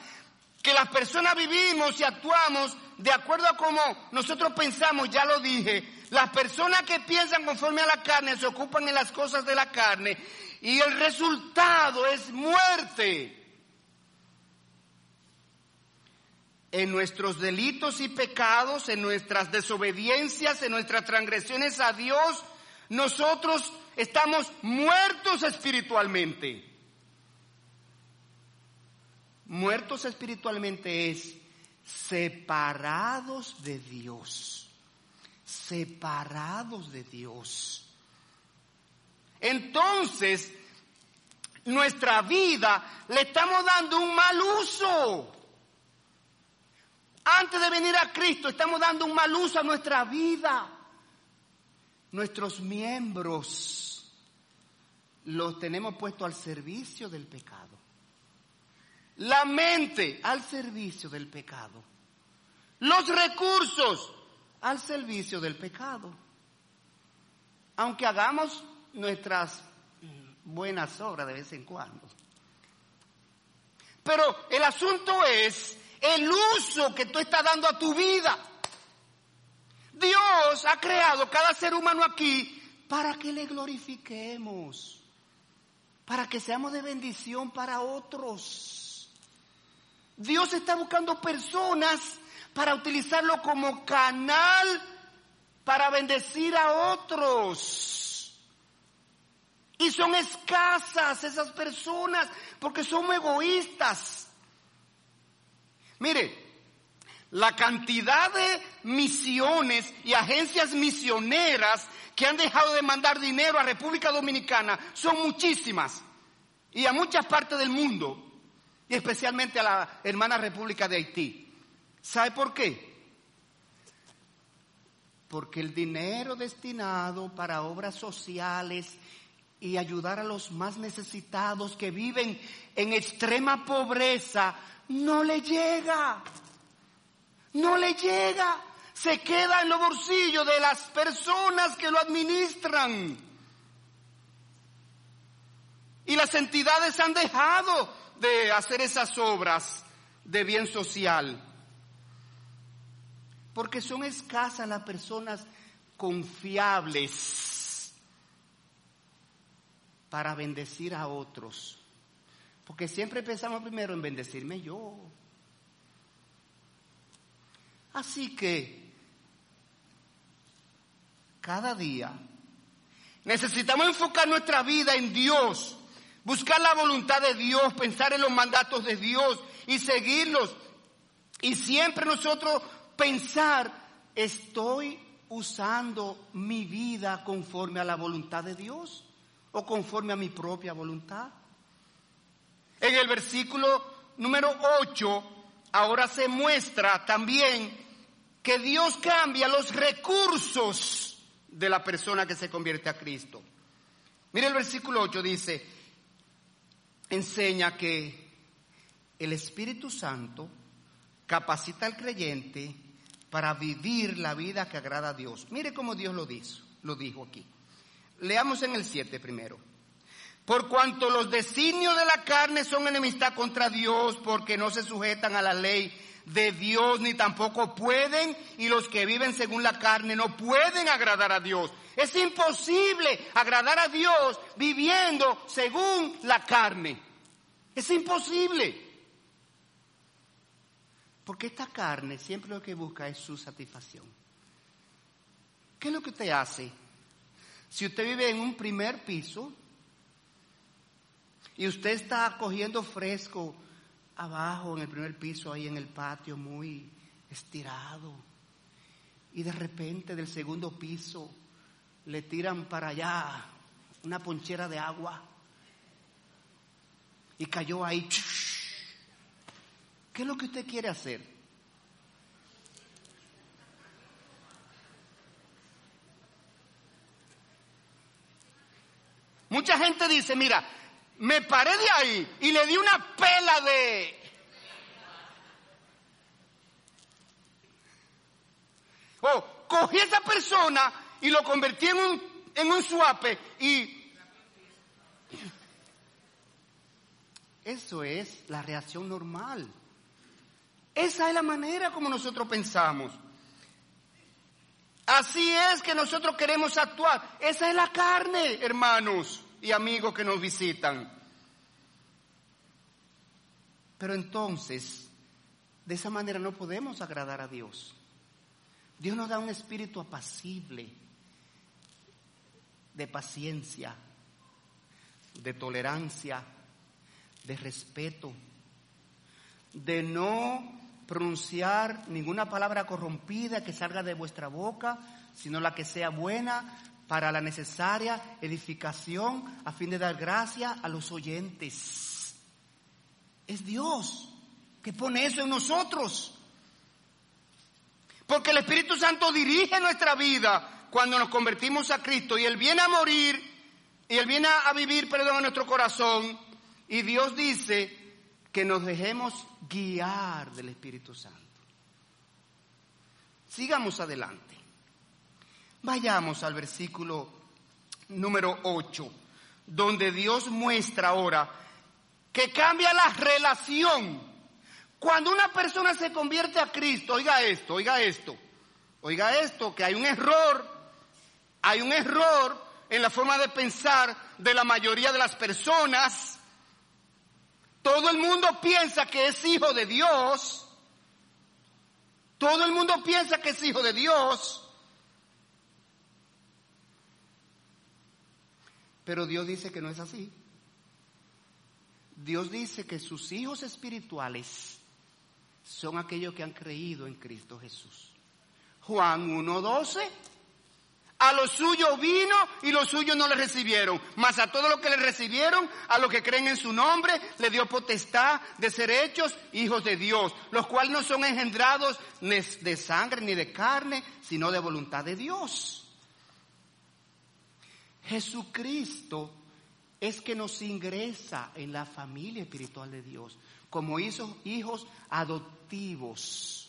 que las personas vivimos y actuamos de acuerdo a cómo nosotros pensamos, ya lo dije, las personas que piensan conforme a la carne se ocupan en las cosas de la carne y el resultado es muerte. En nuestros delitos y pecados, en nuestras desobediencias, en nuestras transgresiones a Dios, nosotros estamos muertos espiritualmente. Muertos espiritualmente es separados de Dios. Separados de Dios. Entonces, nuestra vida le estamos dando un mal uso. Antes de venir a Cristo estamos dando un mal uso a nuestra vida. Nuestros miembros los tenemos puestos al servicio del pecado la mente al servicio del pecado, los recursos al servicio del pecado. Aunque hagamos nuestras buenas obras de vez en cuando. Pero el asunto es el uso que tú estás dando a tu vida. Dios ha creado cada ser humano aquí para que le glorifiquemos, para que seamos de bendición para otros. Dios está buscando personas para utilizarlo como canal para bendecir a otros. Y son escasas esas personas porque son egoístas. Mire, la cantidad de misiones y agencias misioneras que han dejado de mandar dinero a República Dominicana son muchísimas y a muchas partes del mundo y especialmente a la hermana República de Haití. ¿Sabe por qué? Porque el dinero destinado para obras sociales y ayudar a los más necesitados que viven en extrema pobreza no le llega. No le llega. Se queda en los bolsillos de las personas que lo administran. Y las entidades han dejado de hacer esas obras de bien social. Porque son escasas las personas confiables para bendecir a otros. Porque siempre pensamos primero en bendecirme yo. Así que cada día necesitamos enfocar nuestra vida en Dios Buscar la voluntad de Dios, pensar en los mandatos de Dios y seguirlos. Y siempre nosotros pensar, estoy usando mi vida conforme a la voluntad de Dios o conforme a mi propia voluntad. En el versículo número 8, ahora se muestra también que Dios cambia los recursos de la persona que se convierte a Cristo. Mire el versículo 8 dice, enseña que el Espíritu Santo capacita al creyente para vivir la vida que agrada a Dios. Mire cómo Dios lo dijo, lo dijo aquí. Leamos en el 7 primero. Por cuanto los designios de la carne son enemistad contra Dios, porque no se sujetan a la ley de Dios, ni tampoco pueden, y los que viven según la carne no pueden agradar a Dios. Es imposible agradar a Dios viviendo según la carne. Es imposible. Porque esta carne siempre lo que busca es su satisfacción. ¿Qué es lo que usted hace? Si usted vive en un primer piso y usted está cogiendo fresco abajo en el primer piso, ahí en el patio, muy estirado, y de repente del segundo piso le tiran para allá una ponchera de agua y cayó ahí. ¿Qué es lo que usted quiere hacer? Mucha gente dice, mira, me paré de ahí y le di una pela de... Oh, cogí a esa persona y lo convertí en un, en un suape y... Eso es la reacción normal. Esa es la manera como nosotros pensamos. Así es que nosotros queremos actuar. Esa es la carne, hermanos y amigos que nos visitan. Pero entonces, de esa manera no podemos agradar a Dios. Dios nos da un espíritu apacible, de paciencia, de tolerancia, de respeto, de no pronunciar ninguna palabra corrompida que salga de vuestra boca, sino la que sea buena para la necesaria edificación a fin de dar gracia a los oyentes. Es Dios que pone eso en nosotros. Porque el Espíritu Santo dirige nuestra vida cuando nos convertimos a Cristo y Él viene a morir y Él viene a vivir, perdón, en nuestro corazón. Y Dios dice que nos dejemos guiar del Espíritu Santo. Sigamos adelante. Vayamos al versículo número 8, donde Dios muestra ahora que cambia la relación. Cuando una persona se convierte a Cristo, oiga esto, oiga esto, oiga esto, que hay un error, hay un error en la forma de pensar de la mayoría de las personas todo el mundo piensa que es hijo de Dios. Todo el mundo piensa que es hijo de Dios. Pero Dios dice que no es así. Dios dice que sus hijos espirituales son aquellos que han creído en Cristo Jesús. Juan 1.12 a los suyos vino y los suyos no le recibieron. Mas a todos los que le recibieron, a los que creen en su nombre, le dio potestad de ser hechos hijos de Dios, los cuales no son engendrados de sangre ni de carne, sino de voluntad de Dios. Jesucristo es que nos ingresa en la familia espiritual de Dios como hijos adoptivos.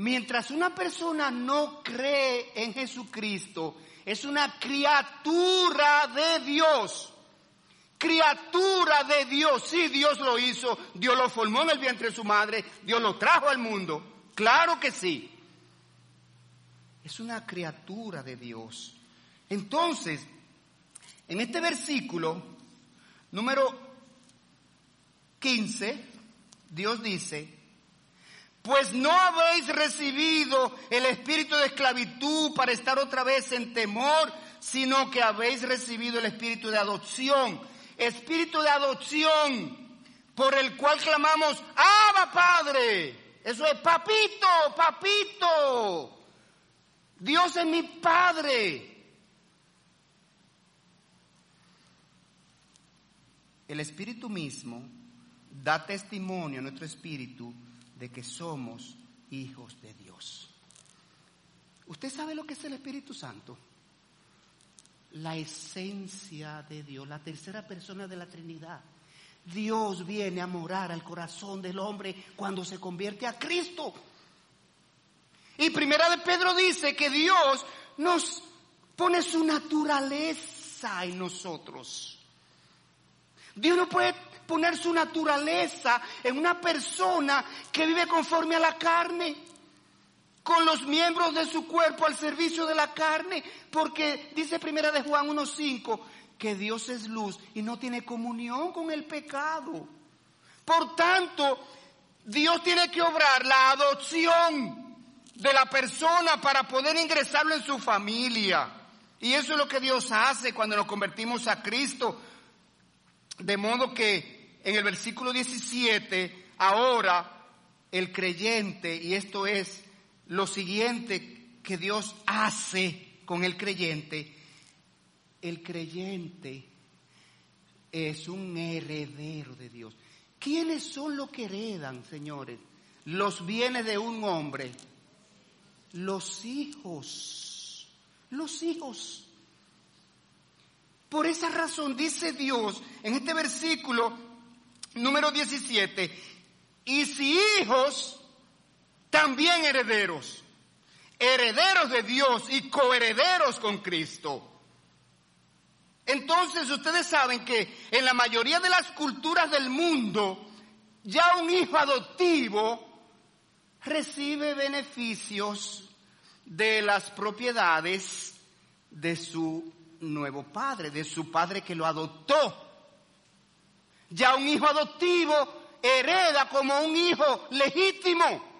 Mientras una persona no cree en Jesucristo, es una criatura de Dios. Criatura de Dios. Sí, Dios lo hizo. Dios lo formó en el vientre de su madre. Dios lo trajo al mundo. Claro que sí. Es una criatura de Dios. Entonces, en este versículo número 15, Dios dice, pues no habéis recibido el espíritu de esclavitud para estar otra vez en temor, sino que habéis recibido el espíritu de adopción. Espíritu de adopción por el cual clamamos, ¡Abba Padre! Eso es, papito, papito. Dios es mi Padre. El Espíritu mismo da testimonio a nuestro espíritu de que somos hijos de Dios. ¿Usted sabe lo que es el Espíritu Santo? La esencia de Dios, la tercera persona de la Trinidad. Dios viene a morar al corazón del hombre cuando se convierte a Cristo. Y primera de Pedro dice que Dios nos pone su naturaleza en nosotros. Dios no puede poner su naturaleza en una persona que vive conforme a la carne, con los miembros de su cuerpo al servicio de la carne, porque dice primera de Juan 1.5 que Dios es luz y no tiene comunión con el pecado. Por tanto, Dios tiene que obrar la adopción de la persona para poder ingresarlo en su familia. Y eso es lo que Dios hace cuando nos convertimos a Cristo. De modo que en el versículo 17, ahora el creyente, y esto es lo siguiente que Dios hace con el creyente, el creyente es un heredero de Dios. ¿Quiénes son los que heredan, señores? Los bienes de un hombre. Los hijos. Los hijos. Por esa razón dice Dios en este versículo número 17, y si hijos, también herederos, herederos de Dios y coherederos con Cristo. Entonces ustedes saben que en la mayoría de las culturas del mundo, ya un hijo adoptivo recibe beneficios de las propiedades de su nuevo padre, de su padre que lo adoptó. Ya un hijo adoptivo hereda como un hijo legítimo.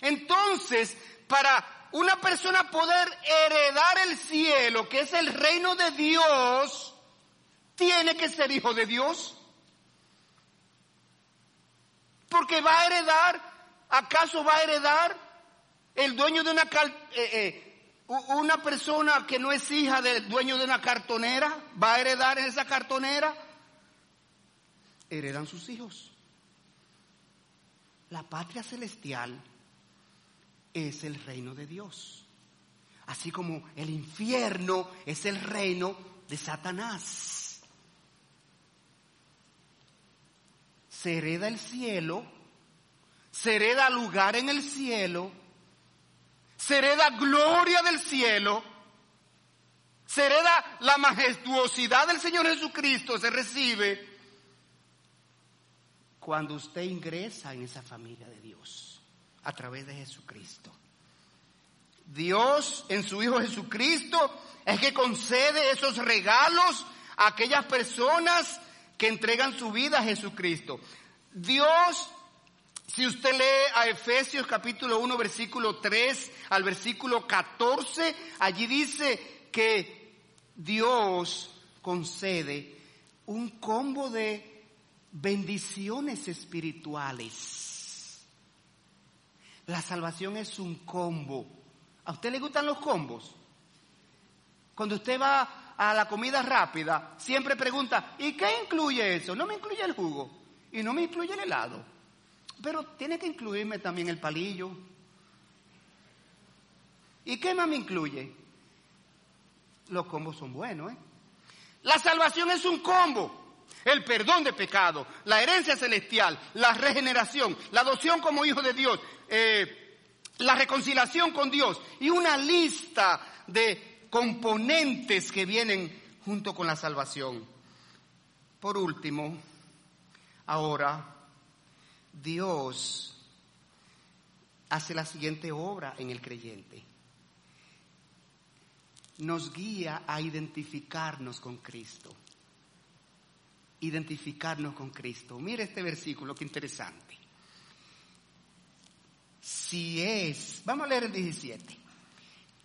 Entonces, para una persona poder heredar el cielo, que es el reino de Dios, tiene que ser hijo de Dios. Porque va a heredar, ¿acaso va a heredar el dueño de una, eh, eh, una persona que no es hija del dueño de una cartonera va a heredar esa cartonera. Heredan sus hijos. La patria celestial es el reino de Dios. Así como el infierno es el reino de Satanás. Se hereda el cielo, se hereda lugar en el cielo se hereda gloria del cielo, se hereda la majestuosidad del Señor Jesucristo, se recibe cuando usted ingresa en esa familia de Dios a través de Jesucristo. Dios en su Hijo Jesucristo es que concede esos regalos a aquellas personas que entregan su vida a Jesucristo. Dios si usted lee a Efesios capítulo 1 versículo 3 al versículo 14, allí dice que Dios concede un combo de bendiciones espirituales. La salvación es un combo. ¿A usted le gustan los combos? Cuando usted va a la comida rápida, siempre pregunta, ¿y qué incluye eso? No me incluye el jugo y no me incluye el helado. Pero tiene que incluirme también el palillo. ¿Y qué más me incluye? Los combos son buenos, ¿eh? La salvación es un combo. El perdón de pecado, la herencia celestial, la regeneración, la adopción como hijo de Dios, eh, la reconciliación con Dios y una lista de componentes que vienen junto con la salvación. Por último, ahora Dios hace la siguiente obra en el creyente. Nos guía a identificarnos con Cristo. Identificarnos con Cristo. Mire este versículo, qué interesante. Si es, vamos a leer el 17.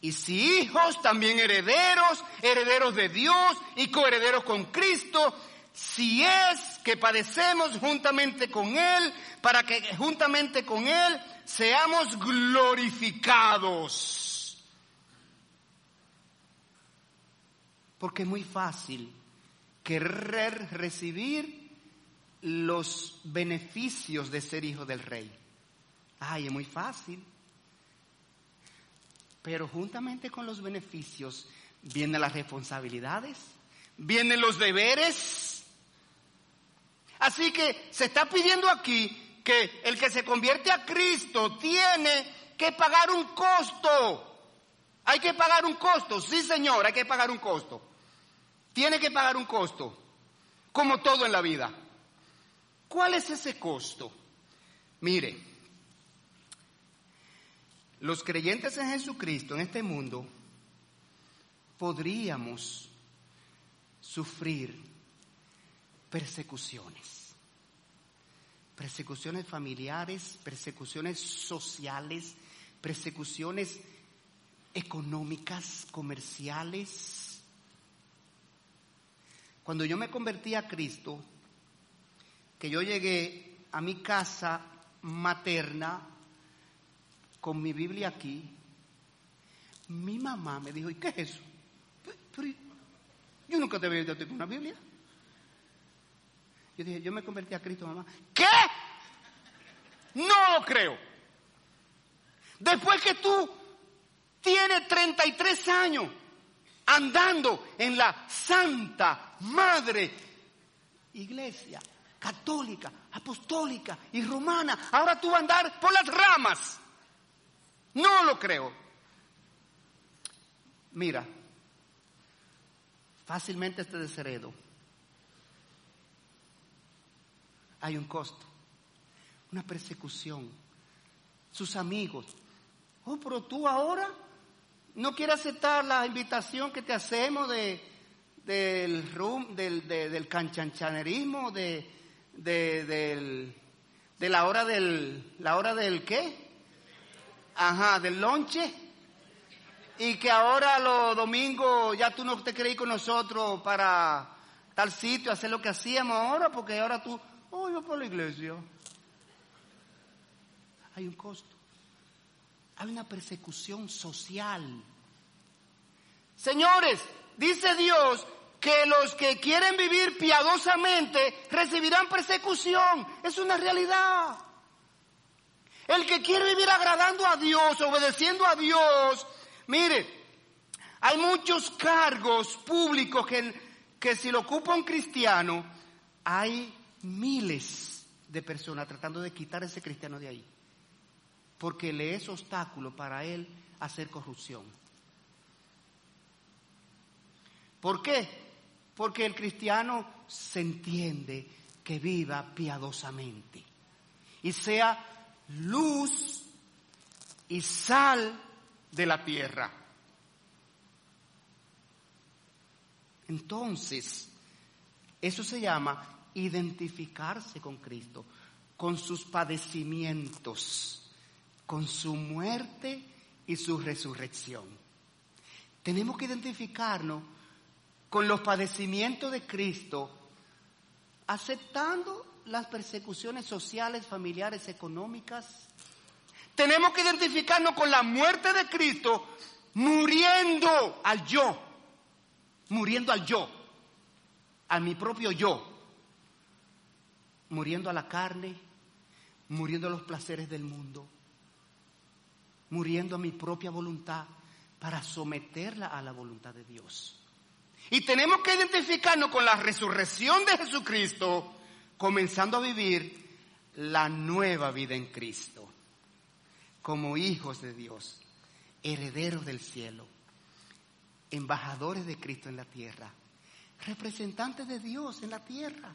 Y si hijos, también herederos, herederos de Dios y coherederos con Cristo, si es que padecemos juntamente con Él, para que juntamente con Él seamos glorificados. Porque es muy fácil querer recibir los beneficios de ser hijo del rey. Ay, es muy fácil. Pero juntamente con los beneficios vienen las responsabilidades, vienen los deberes. Así que se está pidiendo aquí que el que se convierte a Cristo tiene que pagar un costo. Hay que pagar un costo, sí señor, hay que pagar un costo. Tiene que pagar un costo, como todo en la vida. ¿Cuál es ese costo? Mire, los creyentes en Jesucristo en este mundo podríamos sufrir persecuciones, persecuciones familiares, persecuciones sociales, persecuciones económicas, comerciales. Cuando yo me convertí a Cristo, que yo llegué a mi casa materna con mi Biblia aquí, mi mamá me dijo, ¿y qué es eso? yo nunca te había visto con una Biblia. Yo dije, yo me convertí a Cristo, mamá. ¿Qué? No lo creo. Después que tú tienes 33 años andando en la Santa Madre Iglesia católica, apostólica y romana, ahora tú vas a andar por las ramas. No lo creo. Mira, fácilmente este desheredo. Hay un costo, una persecución. Sus amigos. Oh, pero tú ahora no quieres aceptar la invitación que te hacemos de, del, rum, del, del canchanchanerismo, de, de, de la hora del, la hora del qué? Ajá, del lonche. Y que ahora los domingos ya tú no te ir con nosotros para tal sitio, hacer lo que hacíamos ahora, porque ahora tú, oh, yo por la iglesia. Hay un costo. Hay una persecución social. Señores, dice Dios que los que quieren vivir piadosamente recibirán persecución. Es una realidad. El que quiere vivir agradando a Dios, obedeciendo a Dios, mire, hay muchos cargos públicos que, que si lo ocupa un cristiano, hay miles de personas tratando de quitar a ese cristiano de ahí, porque le es obstáculo para él hacer corrupción. ¿Por qué? Porque el cristiano se entiende que viva piadosamente y sea luz y sal de la tierra. Entonces, eso se llama identificarse con Cristo, con sus padecimientos, con su muerte y su resurrección. Tenemos que identificarnos con los padecimientos de Cristo, aceptando las persecuciones sociales, familiares, económicas. Tenemos que identificarnos con la muerte de Cristo, muriendo al yo, muriendo al yo, a mi propio yo, muriendo a la carne, muriendo a los placeres del mundo, muriendo a mi propia voluntad para someterla a la voluntad de Dios. Y tenemos que identificarnos con la resurrección de Jesucristo, comenzando a vivir la nueva vida en Cristo, como hijos de Dios, herederos del cielo, embajadores de Cristo en la tierra, representantes de Dios en la tierra,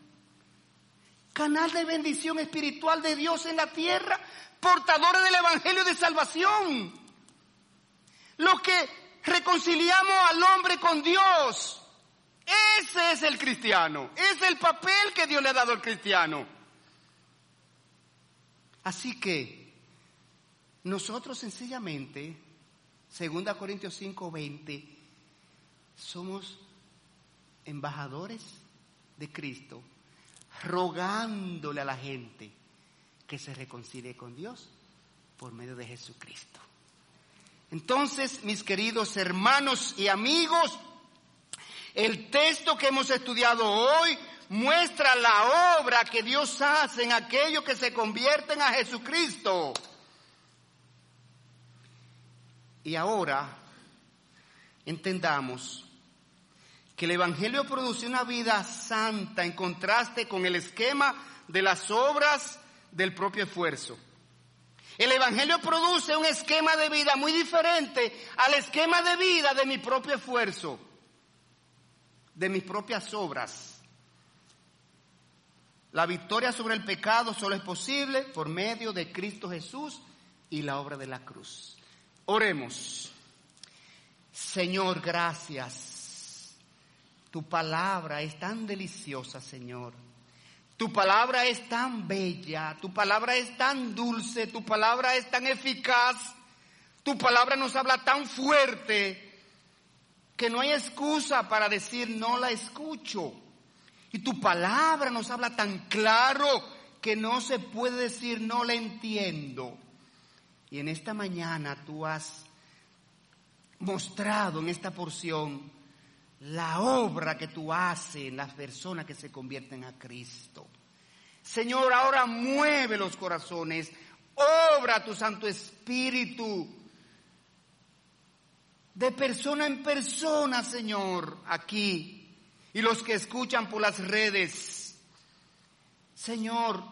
canal de bendición espiritual de Dios en la tierra, portadores del Evangelio de salvación, los que reconciliamos al hombre con Dios ese es el cristiano, es el papel que Dios le ha dado al cristiano. Así que nosotros sencillamente, 2 Corintios 5, 20, somos embajadores de Cristo, rogándole a la gente que se reconcilie con Dios por medio de Jesucristo. Entonces, mis queridos hermanos y amigos, el texto que hemos estudiado hoy muestra la obra que Dios hace en aquellos que se convierten a Jesucristo. Y ahora entendamos que el Evangelio produce una vida santa en contraste con el esquema de las obras del propio esfuerzo. El Evangelio produce un esquema de vida muy diferente al esquema de vida de mi propio esfuerzo, de mis propias obras. La victoria sobre el pecado solo es posible por medio de Cristo Jesús y la obra de la cruz. Oremos. Señor, gracias. Tu palabra es tan deliciosa, Señor. Tu palabra es tan bella, tu palabra es tan dulce, tu palabra es tan eficaz, tu palabra nos habla tan fuerte que no hay excusa para decir no la escucho. Y tu palabra nos habla tan claro que no se puede decir no la entiendo. Y en esta mañana tú has mostrado en esta porción la obra que tú haces en las personas que se convierten a Cristo. Señor, ahora mueve los corazones, obra tu Santo Espíritu de persona en persona, Señor, aquí, y los que escuchan por las redes. Señor,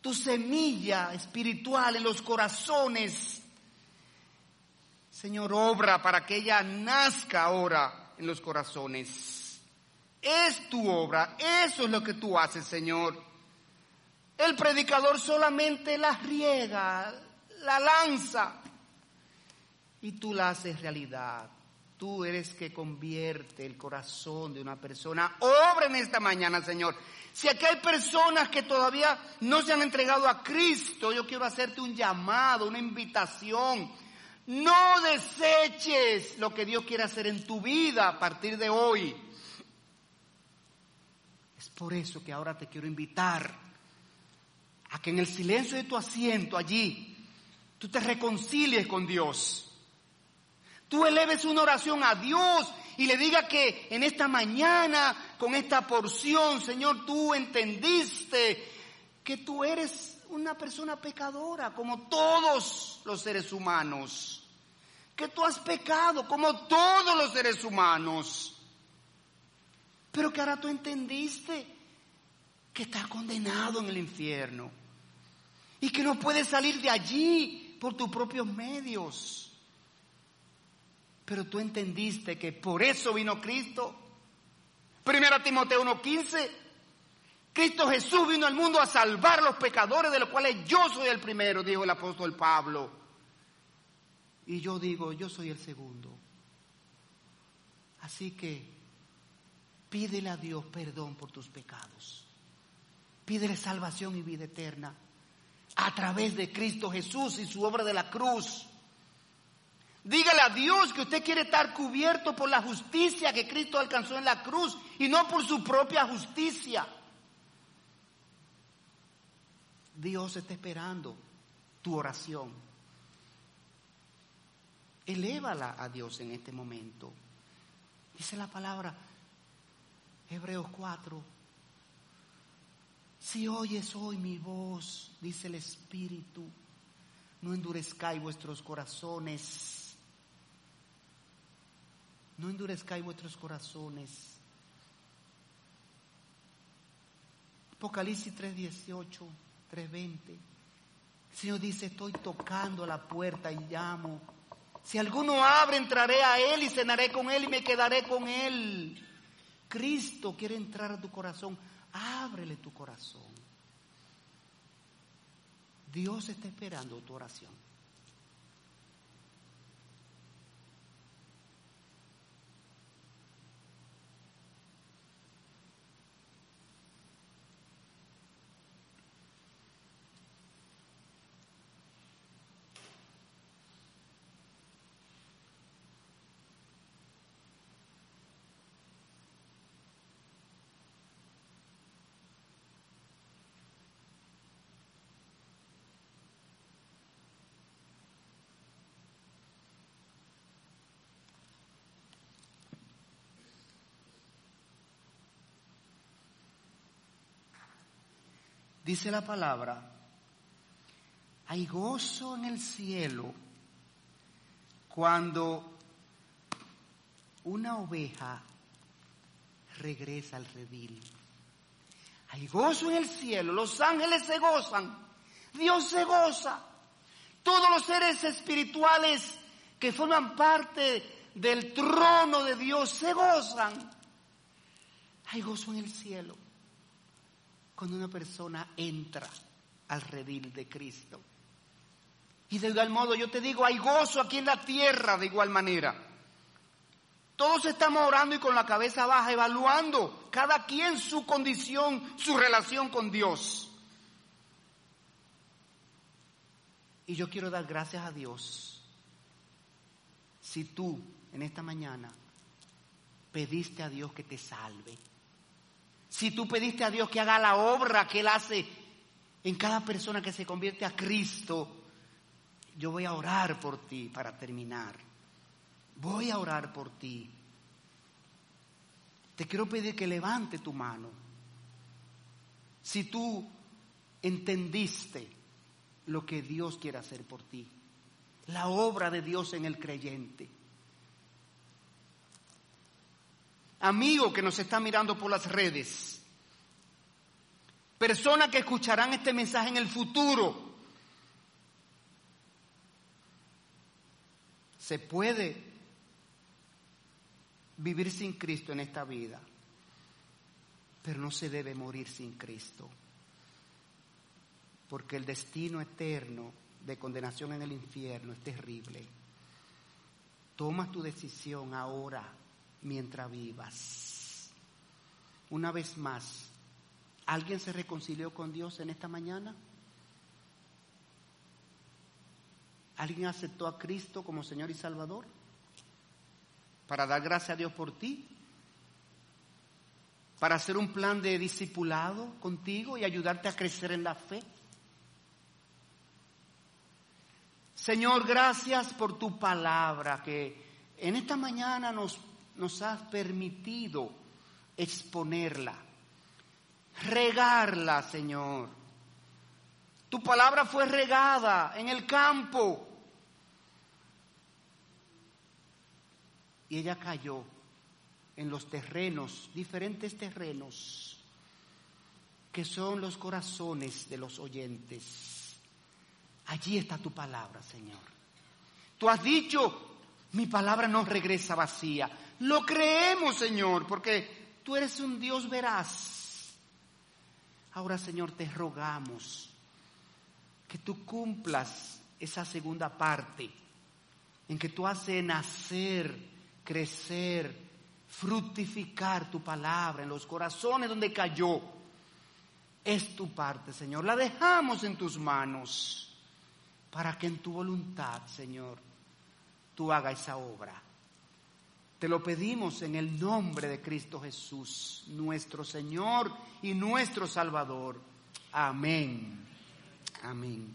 tu semilla espiritual en los corazones. Señor, obra para que ella nazca ahora en los corazones. Es tu obra, eso es lo que tú haces, Señor. El predicador solamente la riega, la lanza, y tú la haces realidad. Tú eres que convierte el corazón de una persona. Obra en esta mañana, Señor. Si aquí hay personas que todavía no se han entregado a Cristo, yo quiero hacerte un llamado, una invitación no deseches lo que Dios quiere hacer en tu vida a partir de hoy. Es por eso que ahora te quiero invitar a que en el silencio de tu asiento allí, tú te reconcilies con Dios. Tú eleves una oración a Dios y le diga que en esta mañana, con esta porción, Señor, tú entendiste que tú eres una persona pecadora, como todos los seres humanos que tú has pecado como todos los seres humanos, pero que ahora tú entendiste que estás condenado en el infierno y que no puedes salir de allí por tus propios medios. Pero tú entendiste que por eso vino Cristo. Primera Timoteo 1:15. Cristo Jesús vino al mundo a salvar a los pecadores, de los cuales yo soy el primero, dijo el apóstol Pablo. Y yo digo, yo soy el segundo. Así que pídele a Dios perdón por tus pecados. Pídele salvación y vida eterna a través de Cristo Jesús y su obra de la cruz. Dígale a Dios que usted quiere estar cubierto por la justicia que Cristo alcanzó en la cruz y no por su propia justicia. Dios está esperando tu oración. Elévala a Dios en este momento. Dice la palabra, Hebreos 4. Si oyes hoy mi voz, dice el Espíritu, no endurezcáis vuestros corazones. No endurezcáis vuestros corazones. Apocalipsis 3:18, 3:20. El Señor dice, estoy tocando la puerta y llamo. Si alguno abre, entraré a Él y cenaré con Él y me quedaré con Él. Cristo quiere entrar a tu corazón. Ábrele tu corazón. Dios está esperando tu oración. Dice la palabra, hay gozo en el cielo cuando una oveja regresa al redil. Hay gozo en el cielo, los ángeles se gozan, Dios se goza, todos los seres espirituales que forman parte del trono de Dios se gozan. Hay gozo en el cielo cuando una persona entra al redil de Cristo. Y de igual modo yo te digo, hay gozo aquí en la tierra de igual manera. Todos estamos orando y con la cabeza baja, evaluando cada quien su condición, su relación con Dios. Y yo quiero dar gracias a Dios si tú en esta mañana pediste a Dios que te salve. Si tú pediste a Dios que haga la obra que Él hace en cada persona que se convierte a Cristo, yo voy a orar por ti para terminar. Voy a orar por ti. Te quiero pedir que levante tu mano. Si tú entendiste lo que Dios quiere hacer por ti, la obra de Dios en el creyente. Amigo que nos está mirando por las redes, personas que escucharán este mensaje en el futuro, Se puede vivir sin Cristo en esta vida, pero no se debe morir sin Cristo, porque el destino eterno de condenación en el infierno es terrible. Toma tu decisión ahora mientras vivas. Una vez más, ¿alguien se reconcilió con Dios en esta mañana? ¿Alguien aceptó a Cristo como Señor y Salvador? Para dar gracias a Dios por ti. Para hacer un plan de discipulado contigo y ayudarte a crecer en la fe. Señor, gracias por tu palabra que en esta mañana nos, nos has permitido exponerla, regarla, Señor. Tu palabra fue regada en el campo y ella cayó en los terrenos, diferentes terrenos, que son los corazones de los oyentes. Allí está tu palabra, Señor. Tú has dicho, mi palabra no regresa vacía. Lo creemos, Señor, porque tú eres un Dios veraz. Ahora, Señor, te rogamos que tú cumplas esa segunda parte en que tú haces nacer crecer, fructificar tu palabra en los corazones donde cayó. Es tu parte, Señor. La dejamos en tus manos para que en tu voluntad, Señor, tú hagas esa obra. Te lo pedimos en el nombre de Cristo Jesús, nuestro Señor y nuestro Salvador. Amén. Amén.